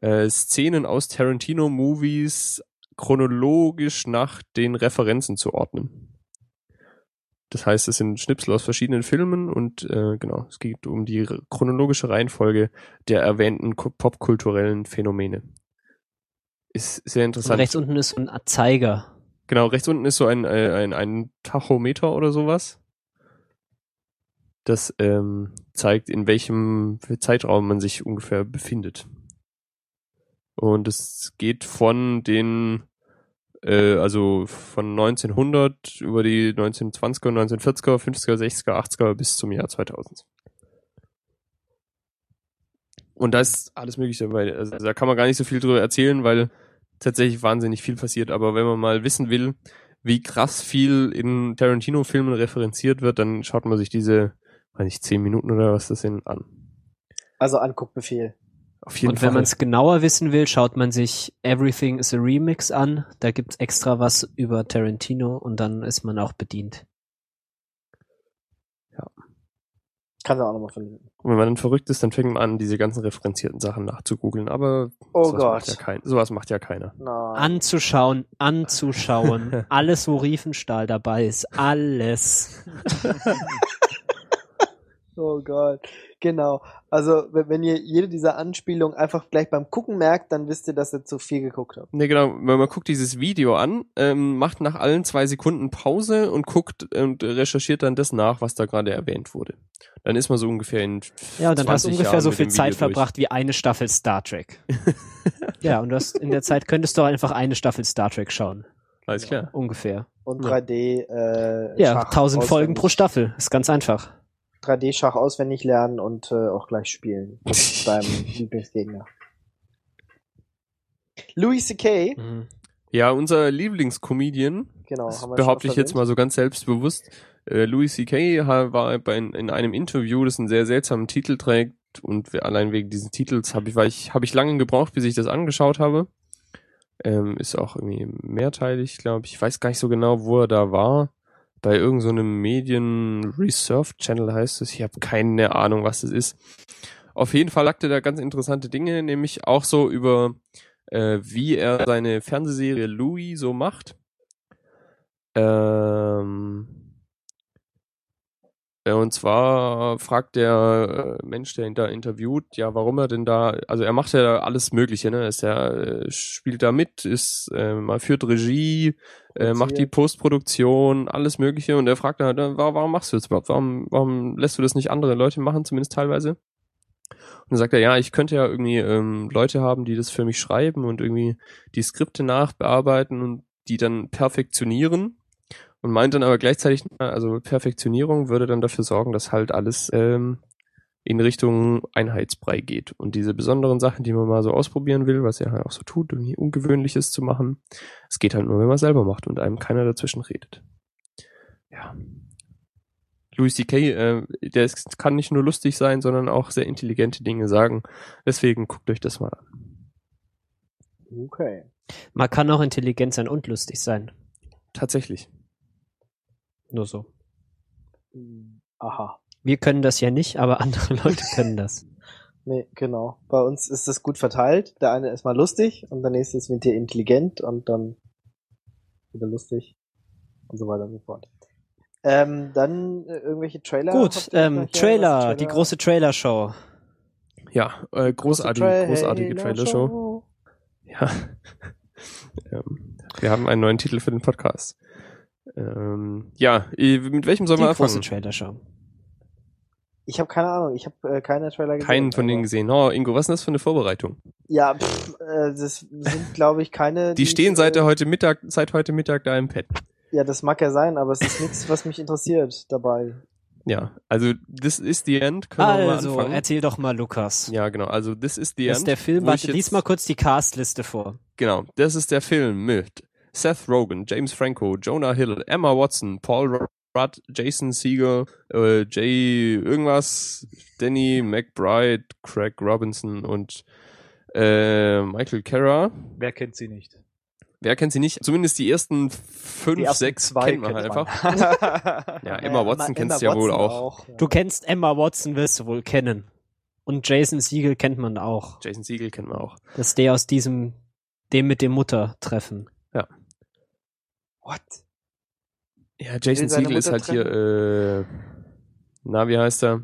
äh, Szenen aus Tarantino-Movies chronologisch nach den Referenzen zu ordnen. Das heißt, es sind Schnipsel aus verschiedenen Filmen und äh, genau, es geht um die chronologische Reihenfolge der erwähnten popkulturellen Phänomene. Ist sehr Und interessant. rechts unten ist so ein Zeiger. Genau, rechts unten ist so ein, äh, ein, ein Tachometer oder sowas. Das ähm, zeigt, in welchem Zeitraum man sich ungefähr befindet. Und es geht von den, äh, also von 1900 über die 1920er, 1940er, 50er, 60er, 80er bis zum Jahr 2000. Und da ist alles mögliche dabei. Also da kann man gar nicht so viel drüber erzählen, weil tatsächlich wahnsinnig viel passiert. Aber wenn man mal wissen will, wie krass viel in Tarantino-Filmen referenziert wird, dann schaut man sich diese, weiß nicht, zehn Minuten oder was das sind, an. Also Anguckbefehl. Auf jeden Und wenn man es genauer wissen will, schaut man sich Everything is a Remix an. Da gibt's extra was über Tarantino und dann ist man auch bedient. Kann du auch nochmal verlinken. Und wenn man dann verrückt ist, dann fängt man an, diese ganzen referenzierten Sachen nachzugoogeln. Aber Oh sowas, Macht ja Gott. kein, sowas macht ja keiner. Nein. Anzuschauen, anzuschauen. alles, wo Riefenstahl dabei ist. Alles. Oh Gott. Genau. Also, wenn ihr jede dieser Anspielungen einfach gleich beim Gucken merkt, dann wisst ihr, dass ihr zu viel geguckt habt. Ne, genau, wenn man guckt dieses Video an, ähm, macht nach allen zwei Sekunden Pause und guckt und recherchiert dann das nach, was da gerade erwähnt wurde. Dann ist man so ungefähr in Ja, und dann hast du 20 ungefähr Jahren so viel Zeit durch. verbracht wie eine Staffel Star Trek. ja, und du hast, in der Zeit könntest du einfach eine Staffel Star Trek schauen. Alles klar. ungefähr. Und Ja. 3D äh, Ja, Schach 1000 Folgen pro Staffel. Ist ganz einfach. 3D-Schach auswendig lernen und äh, auch gleich spielen. Deinem Lieblingsgegner. Louis C.K., Mhm. Ja, unser Lieblingscomedian, genau, das haben wir behaupte schon ich jetzt mal so ganz selbstbewusst. Äh, Louis C.K. war bei, in einem Interview, das einen sehr seltsamen Titel trägt und allein wegen dieses Titels habe ich, ich, habe ich lange gebraucht, bis ich das angeschaut habe. Ähm, ist auch irgendwie mehrteilig, glaube ich. Ich weiß gar nicht so genau, wo er da war. Bei irgendeinem so Medien Reserve Channel heißt es. Ich habe keine Ahnung, was das ist. Auf jeden Fall er da ganz interessante Dinge, nämlich auch so über äh, wie er seine Fernsehserie Louis so macht. Ähm, äh, und zwar fragt der äh, Mensch, der ihn da interviewt, ja, warum er denn da, also er macht ja alles Mögliche, ne? Ist ja, äh, spielt da mit, ist, äh, mal führt Regie, äh, macht die. Postproduktion, alles Mögliche und er fragt dann, halt, äh, wa- warum machst du das überhaupt? Warum, warum lässt du das nicht andere Leute machen, zumindest teilweise? Und dann sagt er, ja, ich könnte ja irgendwie ähm, Leute haben, die das für mich schreiben und irgendwie die Skripte nachbearbeiten und die dann perfektionieren. Und meint dann aber gleichzeitig, also Perfektionierung würde dann dafür sorgen, dass halt alles ähm, in Richtung Einheitsbrei geht. Und diese besonderen Sachen, die man mal so ausprobieren will, was er halt auch so tut, irgendwie Ungewöhnliches zu machen, es geht halt nur, wenn man selber macht und einem keiner dazwischen redet. Ja. Louis C.K., äh, der ist, kann nicht nur lustig sein, sondern auch sehr intelligente Dinge sagen. Deswegen guckt euch das mal an. Okay. Man kann auch intelligent sein und lustig sein. Tatsächlich. Nur so. Aha. Wir können das ja nicht, aber andere Leute können das. Nee, genau. Bei uns ist das gut verteilt. Der eine ist mal lustig und der nächste ist mit dir intelligent und dann wieder lustig und so weiter und so fort. Ähm, dann äh, irgendwelche Trailer. Gut, ähm? Trailer, Was die große Trailer-Show. Ja, äh, großartige, Große großartige Trailershow. Ja. ähm, wir haben einen neuen Titel für den Podcast. Ähm, ja, mit welchem sollen Die wir große anfangen? Trailer-Show. Ich habe keine Ahnung, ich habe äh, keine Trailer gesehen. Keinen von denen gesehen. Oh, Ingo, was ist denn das für eine Vorbereitung? Ja, pff, äh, das sind glaube ich keine. Die stehen seit äh, heute Mittag, seit heute Mittag da im Pad. Ja, das mag ja sein, aber es ist nichts, was mich interessiert dabei. Ja, also this is the end. Können wir mal Also, anfangen? erzähl doch mal, Lukas. Ja, genau. Also this is the Das end. ist der Film. Warte, ich lies mal kurz die Castliste vor. Genau, das ist der Film mit Seth Rogen, James Franco, Jonah Hill, Emma Watson, Paul Rudd, Jason Segel, äh, Jay irgendwas, Danny McBride, Craig Robinson und äh, Michael Carra. Wer kennt sie nicht? Wer kennt sie nicht? Zumindest die ersten fünf, Die ersten sechs zwei kennt man halt kennt man. einfach. Ja, Emma Watson Emma kennst du ja wohl auch. ja. Du kennst Emma Watson, wirst du wohl kennen. Und Jason Siegel kennt man auch. Jason Segel kennt man auch. Das ist der aus diesem, dem mit dem Mutter-Treffen. What? Ja, Jason seine Segel ist halt hier, äh, na, wie heißt er?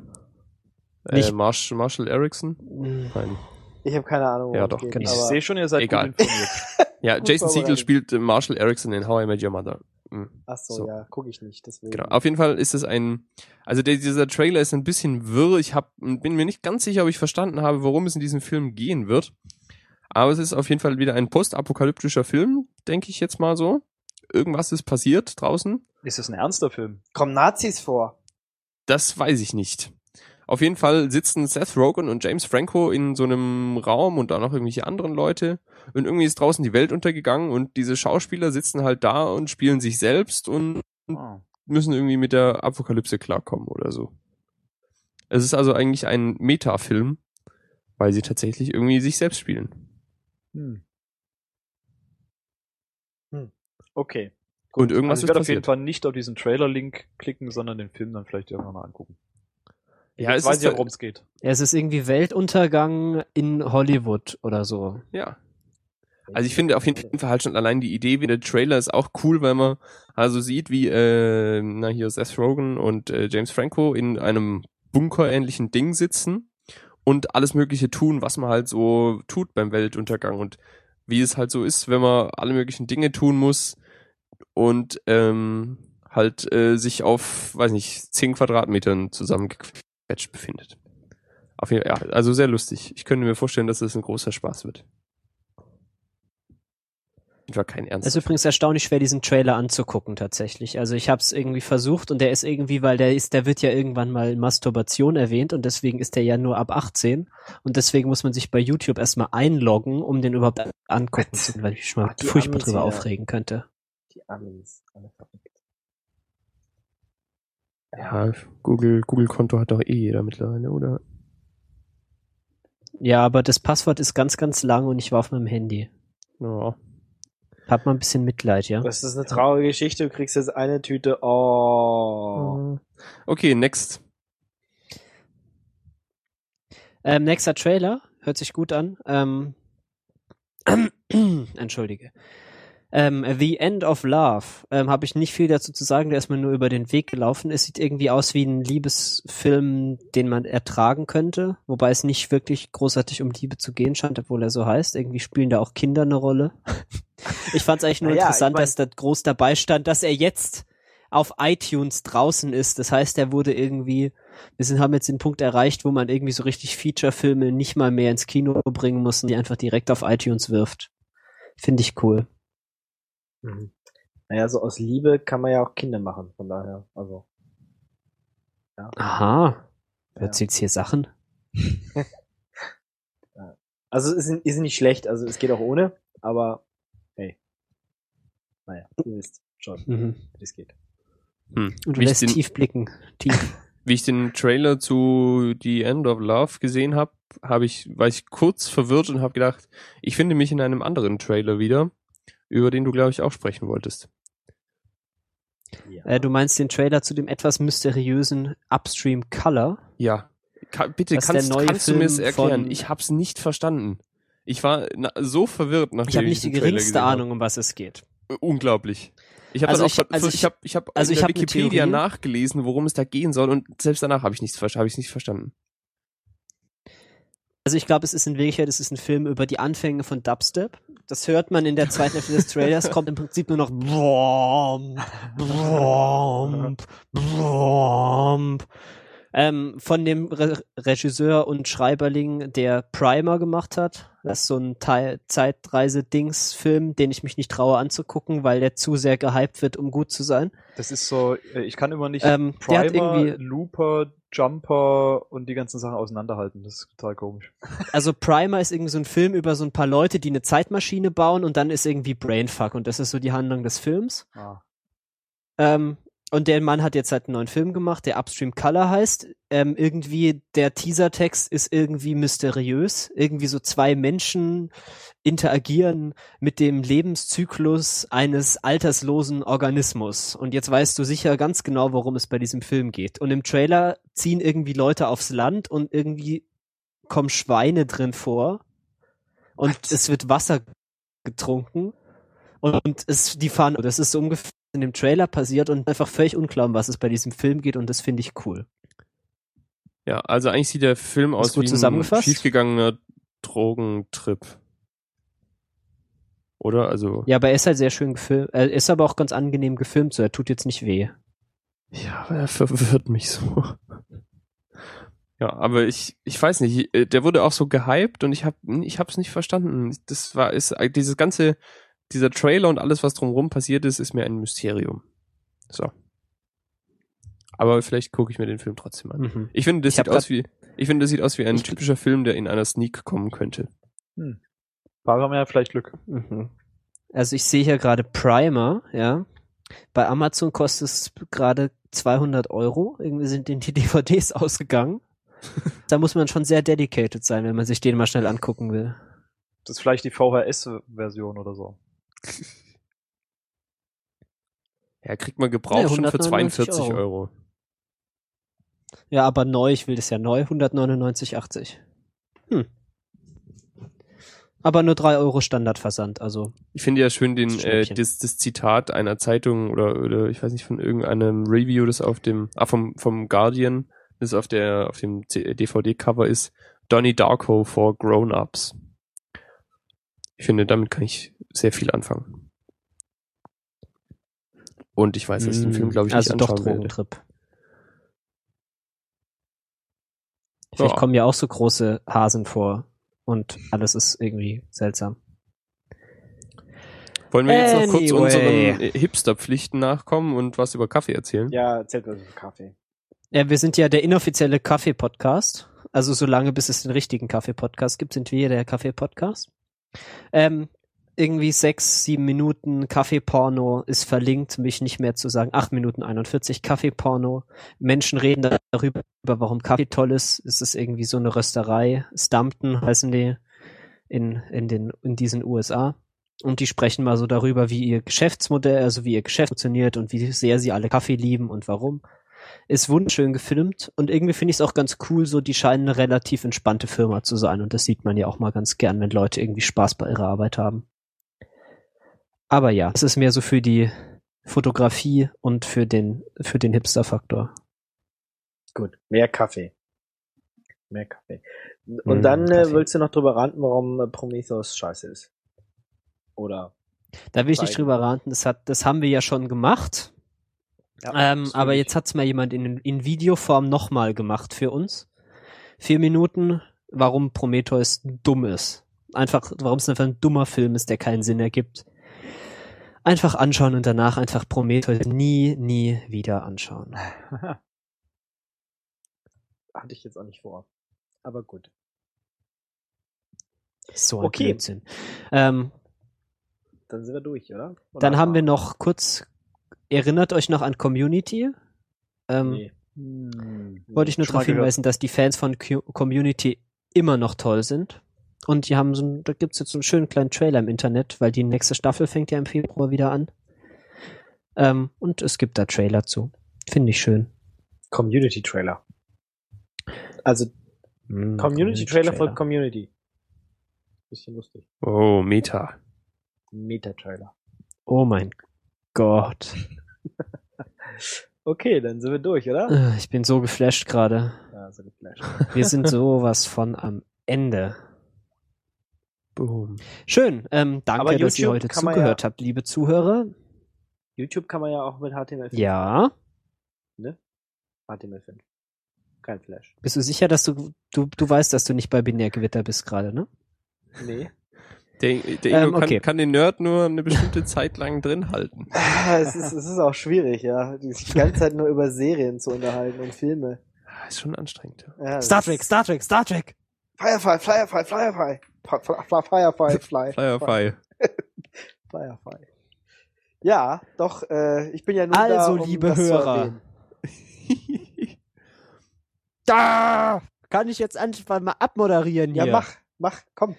Äh, Nicht- Marsh, Marshall Erickson? Hm, Nein. Ich habe keine Ahnung. Ja, doch, geht, genau. Ich sehe schon, ihr seid Egal. gut informiert. Ja, Gut Jason vorbereitet. spielt Marshall Erickson in How I Met Your Mother. Mhm. Ach so, So. ja, gucke ich nicht. Deswegen. Genau. Auf jeden Fall ist es ein, also der, dieser Trailer ist ein bisschen wirr. Ich hab, bin mir nicht ganz sicher, ob ich verstanden habe, worum es in diesem Film gehen wird. Aber es ist auf jeden Fall wieder ein postapokalyptischer Film, denke ich jetzt mal so. Irgendwas ist passiert draußen. Ist es ein ernster Film? Kommen Nazis vor? Das weiß ich nicht. Auf jeden Fall sitzen Seth Rogen und James Franco in so einem Raum und dann noch irgendwelche anderen Leute. Und irgendwie ist draußen die Welt untergegangen und diese Schauspieler sitzen halt da und spielen sich selbst und Oh. müssen irgendwie mit der Apokalypse klarkommen oder so. Es ist also eigentlich ein Metafilm, weil sie tatsächlich irgendwie sich selbst spielen. Hm. Okay. Und irgendwas also ich ist werde auf jeden. Fall nicht auf diesen Trailer-Link klicken, sondern den Film dann vielleicht irgendwann mal angucken. Ja, Jetzt es weiß ist ja, ja- worum es geht. Es ist irgendwie Weltuntergang in Hollywood oder so. Ja. Also ich finde auf jeden Fall halt schon allein die Idee wie der Trailer ist auch cool, weil man also sieht, wie äh, na hier Seth Rogen und äh, James Franco in einem bunkerähnlichen Ding sitzen und alles Mögliche tun, was man halt so tut beim Weltuntergang und wie es halt so ist, wenn man alle möglichen Dinge tun muss und ähm, halt äh, sich auf, weiß nicht, 10 Quadratmetern zusammengequetscht befindet. Auf jeden Fall, ja, also sehr lustig. Ich könnte mir vorstellen, dass das ein großer Spaß wird. Ich war kein Ernst. Es ist übrigens erstaunlich schwer, diesen Trailer anzugucken tatsächlich. Also ich habe es irgendwie versucht und der ist irgendwie, weil der ist, der wird ja irgendwann mal Masturbation erwähnt und deswegen ist der ja nur ab 18 und deswegen muss man sich bei YouTube erstmal einloggen, um den überhaupt angucken zu können, weil ich mich mal furchtbar drüber aufregen könnte. Die Amis. alle verrückt. ja, Google, Google-Konto hat doch eh jeder mittlerweile, oder? Ja, aber das Passwort ist ganz, ganz lang und ich war auf meinem Handy. Ja. Hat mal ein bisschen Mitleid, ja. Das ist eine traurige Geschichte. Du kriegst jetzt eine Tüte. Oh. Okay, next. Ähm, nächster Trailer, hört sich gut an. Ähm, Entschuldige. Ähm, The End of Love. Ähm, Habe ich nicht viel dazu zu sagen, der ist mir nur über den Weg gelaufen. Es sieht irgendwie aus wie ein Liebesfilm, den man ertragen könnte, wobei es nicht wirklich großartig um Liebe zu gehen scheint, obwohl er so heißt. Irgendwie spielen da auch Kinder eine Rolle. ich fand es eigentlich nur Naja, interessant, ich mein- dass da groß dabei stand, dass er jetzt auf iTunes draußen ist. Das heißt, er wurde irgendwie wir sind, haben jetzt den Punkt erreicht, wo man irgendwie so richtig Feature-Filme nicht mal mehr ins Kino bringen muss und die einfach direkt auf iTunes wirft. Finde ich cool. Mhm. Naja, so aus Liebe kann man ja auch Kinder machen, von daher. Also. Ja. Aha. Du Ja. erzählst hier Sachen? Also ist, ist nicht schlecht, also es geht auch ohne, aber hey. Naja, ihr wisst schon, Mhm. wie es geht. Hm. Und du Wie, ich lässt den, tief blicken. Tief. wie ich den Trailer zu The End of Love gesehen habe, habe ich, war ich kurz verwirrt und habe gedacht, ich finde mich in einem anderen Trailer wieder, über den du, glaube ich, auch sprechen wolltest. Ja. äh, du meinst den Trailer zu dem etwas mysteriösen Upstream Color? Ja. Ka bitte, ist kannst, der neue kannst du mir es erklären? Ich hab's nicht verstanden. Ich war na, so verwirrt, nachdem Ich habe nicht die geringste. Ahnung, um was es geht. Äh, Unglaublich. Ich habe Also ich- also ich, ich- hab, ich hab also in ich der hab Wikipedia nachgelesen, worum es da gehen soll und selbst danach habe ich nichts habe ich nicht verstanden. Also ich glaube, es ist in Wirklichkeit, es ist ein Film über die Anfänge von Dubstep. Das hört man in der zweiten Hälfte des Trailers, kommt im Prinzip nur noch Bromp, Bromp, Bromp. Ähm, von dem Re Regisseur und Schreiberling, der Primer gemacht hat. Das ist so ein Zeitreise-Dings-Film, den ich mich nicht traue anzugucken, weil der zu sehr gehypt wird, um gut zu sein. Das ist so, äh, ich kann immer nicht Ähm, Primer, Looper, Jumper und die ganzen Sachen auseinanderhalten. Das ist total komisch. Also Primer ist irgendwie so ein Film über so ein paar Leute, die eine Zeitmaschine bauen und dann ist irgendwie Brainfuck und das ist so die Handlung des Films. Ah. Ähm, und der Mann hat jetzt halt einen neuen Film gemacht, der Upstream Color heißt. Ähm, irgendwie der Teasertext ist irgendwie mysteriös. Irgendwie so zwei Menschen interagieren mit dem Lebenszyklus eines alterslosen Organismus. Und jetzt weißt du sicher ganz genau, worum es bei diesem Film geht. Und im Trailer ziehen irgendwie Leute aufs Land und irgendwie kommen Schweine drin vor. Und es wird Wasser getrunken. Und es, die fahren, das ist so ungefähr in dem Trailer passiert und einfach völlig unklar, um was es bei diesem Film geht und das finde ich cool. Ja, also eigentlich sieht der Film aus gut wie ein schiefgegangener Drogentrip. Oder? Also. Ja, aber er ist halt sehr schön gefilmt. Er ist aber auch ganz angenehm gefilmt, so er tut jetzt nicht weh. Ja, aber er verwirrt mich so. Ja, aber ich, ich weiß nicht, äh, der wurde auch so gehypt und ich hab, ich hab's nicht verstanden. Das war, ist, äh, dieses ganze, dieser Trailer und alles, was drumherum passiert ist, ist mir ein Mysterium. So. Aber vielleicht gucke ich mir den Film trotzdem an. Mhm. Ich finde, das Ich sieht aus wie, ich finde, das sieht aus wie ein typischer Film, der in einer Sneak kommen könnte. Fahrer haben ja vielleicht Glück. Mhm. Also ich sehe hier gerade Primer, ja. Bei Amazon kostet es gerade 200 Euro. Irgendwie sind denen die DVDs ausgegangen. da muss man schon sehr dedicated sein, wenn man sich den mal schnell angucken will. Das ist vielleicht die VHS-Version oder so. Ja, kriegt man gebraucht Nee, schon für 199 42 Euro. Euro. Ja, aber neu, ich will das ja neu, 199,80. Hm. Aber nur 3 Euro Standardversand, also. Ich finde ja schön den, Das äh, das, das Zitat einer Zeitung oder, oder ich weiß nicht von irgendeinem Review, das auf dem, ah, vom, vom Guardian, das auf der, auf dem DVD-Cover ist, Donnie Darko for Grown-Ups. Ich finde, damit kann ich sehr viel anfangen. Und ich weiß, dass ich den Film, glaube ich, also nicht doch anschauen werde. Drogentrip. Vielleicht Ja. kommen ja auch so große Hasen vor und alles ist irgendwie seltsam. Wollen wir jetzt noch kurz Anyway. unseren Hipster-Pflichten nachkommen und was über Kaffee erzählen? Ja, erzählt was über Kaffee. Ja, wir sind ja der inoffizielle Kaffee-Podcast. Also solange bis es den richtigen Kaffee-Podcast gibt, sind wir der Kaffee-Podcast. Ähm, irgendwie sechs, sieben Minuten Kaffeeporno ist verlinkt, mich nicht mehr zu sagen. Acht Minuten 41 Kaffeeporno. Menschen reden darüber, warum Kaffee toll ist. Es ist irgendwie so eine Rösterei. Stumpton heißen die in, in den, in diesen USA. Und die sprechen mal so darüber, wie ihr Geschäftsmodell, also wie ihr Geschäft funktioniert und wie sehr sie alle Kaffee lieben und warum. Ist wunderschön gefilmt und irgendwie finde ich es auch ganz cool, so die scheinen eine relativ entspannte Firma zu sein und das sieht man ja auch mal ganz gern, wenn Leute irgendwie Spaß bei ihrer Arbeit haben. Aber ja, es ist mehr so für die Fotografie und für den, für den Hipster-Faktor. Gut, mehr Kaffee. Mehr Kaffee. Und Mm, dann äh, Kaffee. willst du noch drüber ranten, warum äh, Prometheus scheiße ist. Oder? Da will ich nicht drüber raten, das hat, das haben wir ja schon gemacht. ähm, das aber jetzt hat's mal jemand in, in Videoform nochmal gemacht für uns. Vier Minuten, warum Prometheus dumm ist. Einfach, warum es einfach ein dummer Film ist, der keinen Sinn ergibt. Einfach anschauen und danach einfach Prometheus nie, nie wieder anschauen. Hatte ich jetzt auch nicht vor. Aber gut. So ein Okay. Blödsinn. Ähm, Dann sind wir durch, oder? oder dann haben wir noch kurz, erinnert euch noch an Community? Ähm, Nee. Hm, wollte ich nur darauf hinweisen, dass die Fans von Community immer noch toll sind. Und die haben so ein, da gibt's jetzt so einen schönen kleinen Trailer im Internet, weil die nächste Staffel fängt ja im Februar wieder an. Ähm, und es gibt da Trailer zu. Finde ich schön. Community Trailer. Also Mm, Community Trailer von Community. Bisschen lustig. Oh, Meta. Meta Trailer. Oh mein Gott. Okay, dann sind wir durch, oder? Äh, Ich bin so geflasht gerade. Ja, so geflasht. Wir sind sowas von am Ende. Boom. Schön. Ähm, danke, Aber dass ihr heute zugehört ja- habt, liebe Zuhörer. YouTube kann man ja auch mit HTML5. Ja. Ne? HTML5. Kein Flash. Bist du sicher, dass du, du, du weißt, dass du nicht bei Binärgewitter bist gerade, ne? Nee. Der, der Ähm, Ingo kann, okay. kann den Nerd nur eine bestimmte Zeit lang drin halten. Es, ist, es ist auch schwierig, ja. Sich die ganze Zeit nur über Serien zu unterhalten und Filme. Ah, Ist schon anstrengend. Ja. Ja, Star Trek, Star Trek, Star Trek! Firefly, Firefly, Firefly. Fi- fi- fi- Firefly, Fly. Firefly. Firefly. Ja, doch, äh, ich bin ja nur da, Also, um liebe Hörer. Da! Kann ich jetzt einfach mal abmoderieren hier? Ja, mach, mach, komm.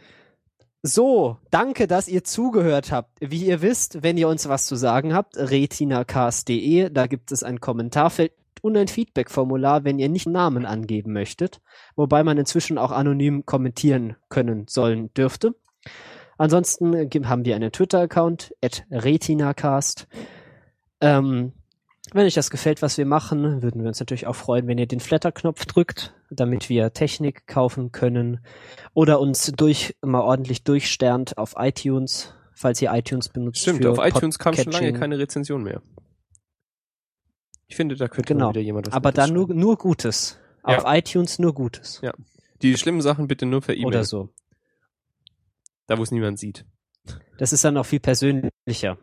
So, danke, dass ihr zugehört habt. Wie ihr wisst, wenn ihr uns was zu sagen habt, retinacast.de, da gibt es ein Kommentarfeld und ein Feedback-Formular, wenn ihr nicht Namen angeben möchtet, wobei man inzwischen auch anonym kommentieren können sollen dürfte. Ansonsten haben wir einen Twitter-Account, at retinacast. Ähm, wenn euch das gefällt, was wir machen, würden wir uns natürlich auch freuen, wenn ihr den Flatter-Knopf drückt, damit wir Technik kaufen können oder uns durch mal ordentlich durchsternt auf iTunes, falls ihr iTunes benutzt. Stimmt, auf iTunes kam schon lange keine Rezension mehr. Ich finde, da könnte Genau. wieder jemand was Aber dann nur, nur Gutes. Ja. Auf iTunes nur Gutes. Ja. Die schlimmen Sachen bitte nur per E-Mail. Oder so. Da, wo es niemand sieht. Das ist dann auch viel persönlicher.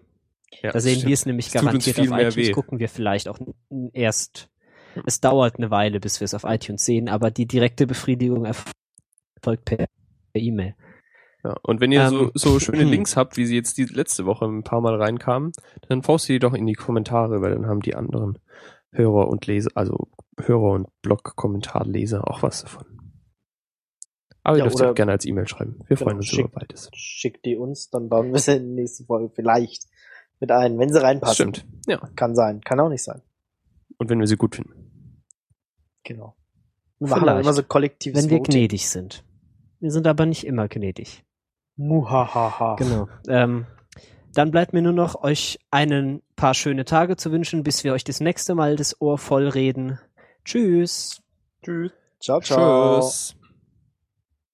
Ja, Da sehen wir es nämlich uns garantiert auf iTunes, weh. gucken wir vielleicht auch erst. Es dauert eine Weile, bis wir es auf iTunes sehen, aber die direkte Befriedigung erfolgt per E-Mail. Ja, und wenn ihr so, Ähm, so schöne Links habt, wie sie jetzt die letzte Woche ein paar Mal reinkamen, dann postet die doch in die Kommentare, weil dann haben die anderen Hörer und Leser, also Hörer und Blog-Kommentarleser auch was davon. Aber ihr Ja, dürft sie oder- auch gerne als E-Mail schreiben. Wir Genau, freuen uns schick- über beides. Schickt die uns, dann bauen wir sie in die nächste Folge vielleicht mit ein, wenn sie reinpassen. Stimmt. Ja. Kann sein, kann auch nicht sein. Und wenn wir sie gut finden. Genau. Wir machen dann Vielleicht. immer so kollektives Wenn wir Voting. gnädig sind. Wir sind aber nicht immer gnädig. Muhahaha. Genau. Ähm, dann bleibt mir nur noch, euch einen paar schöne Tage zu wünschen, bis wir euch das nächste Mal das Ohr voll reden. Tschüss. Tschüss. Ciao, ciao. Tschüss.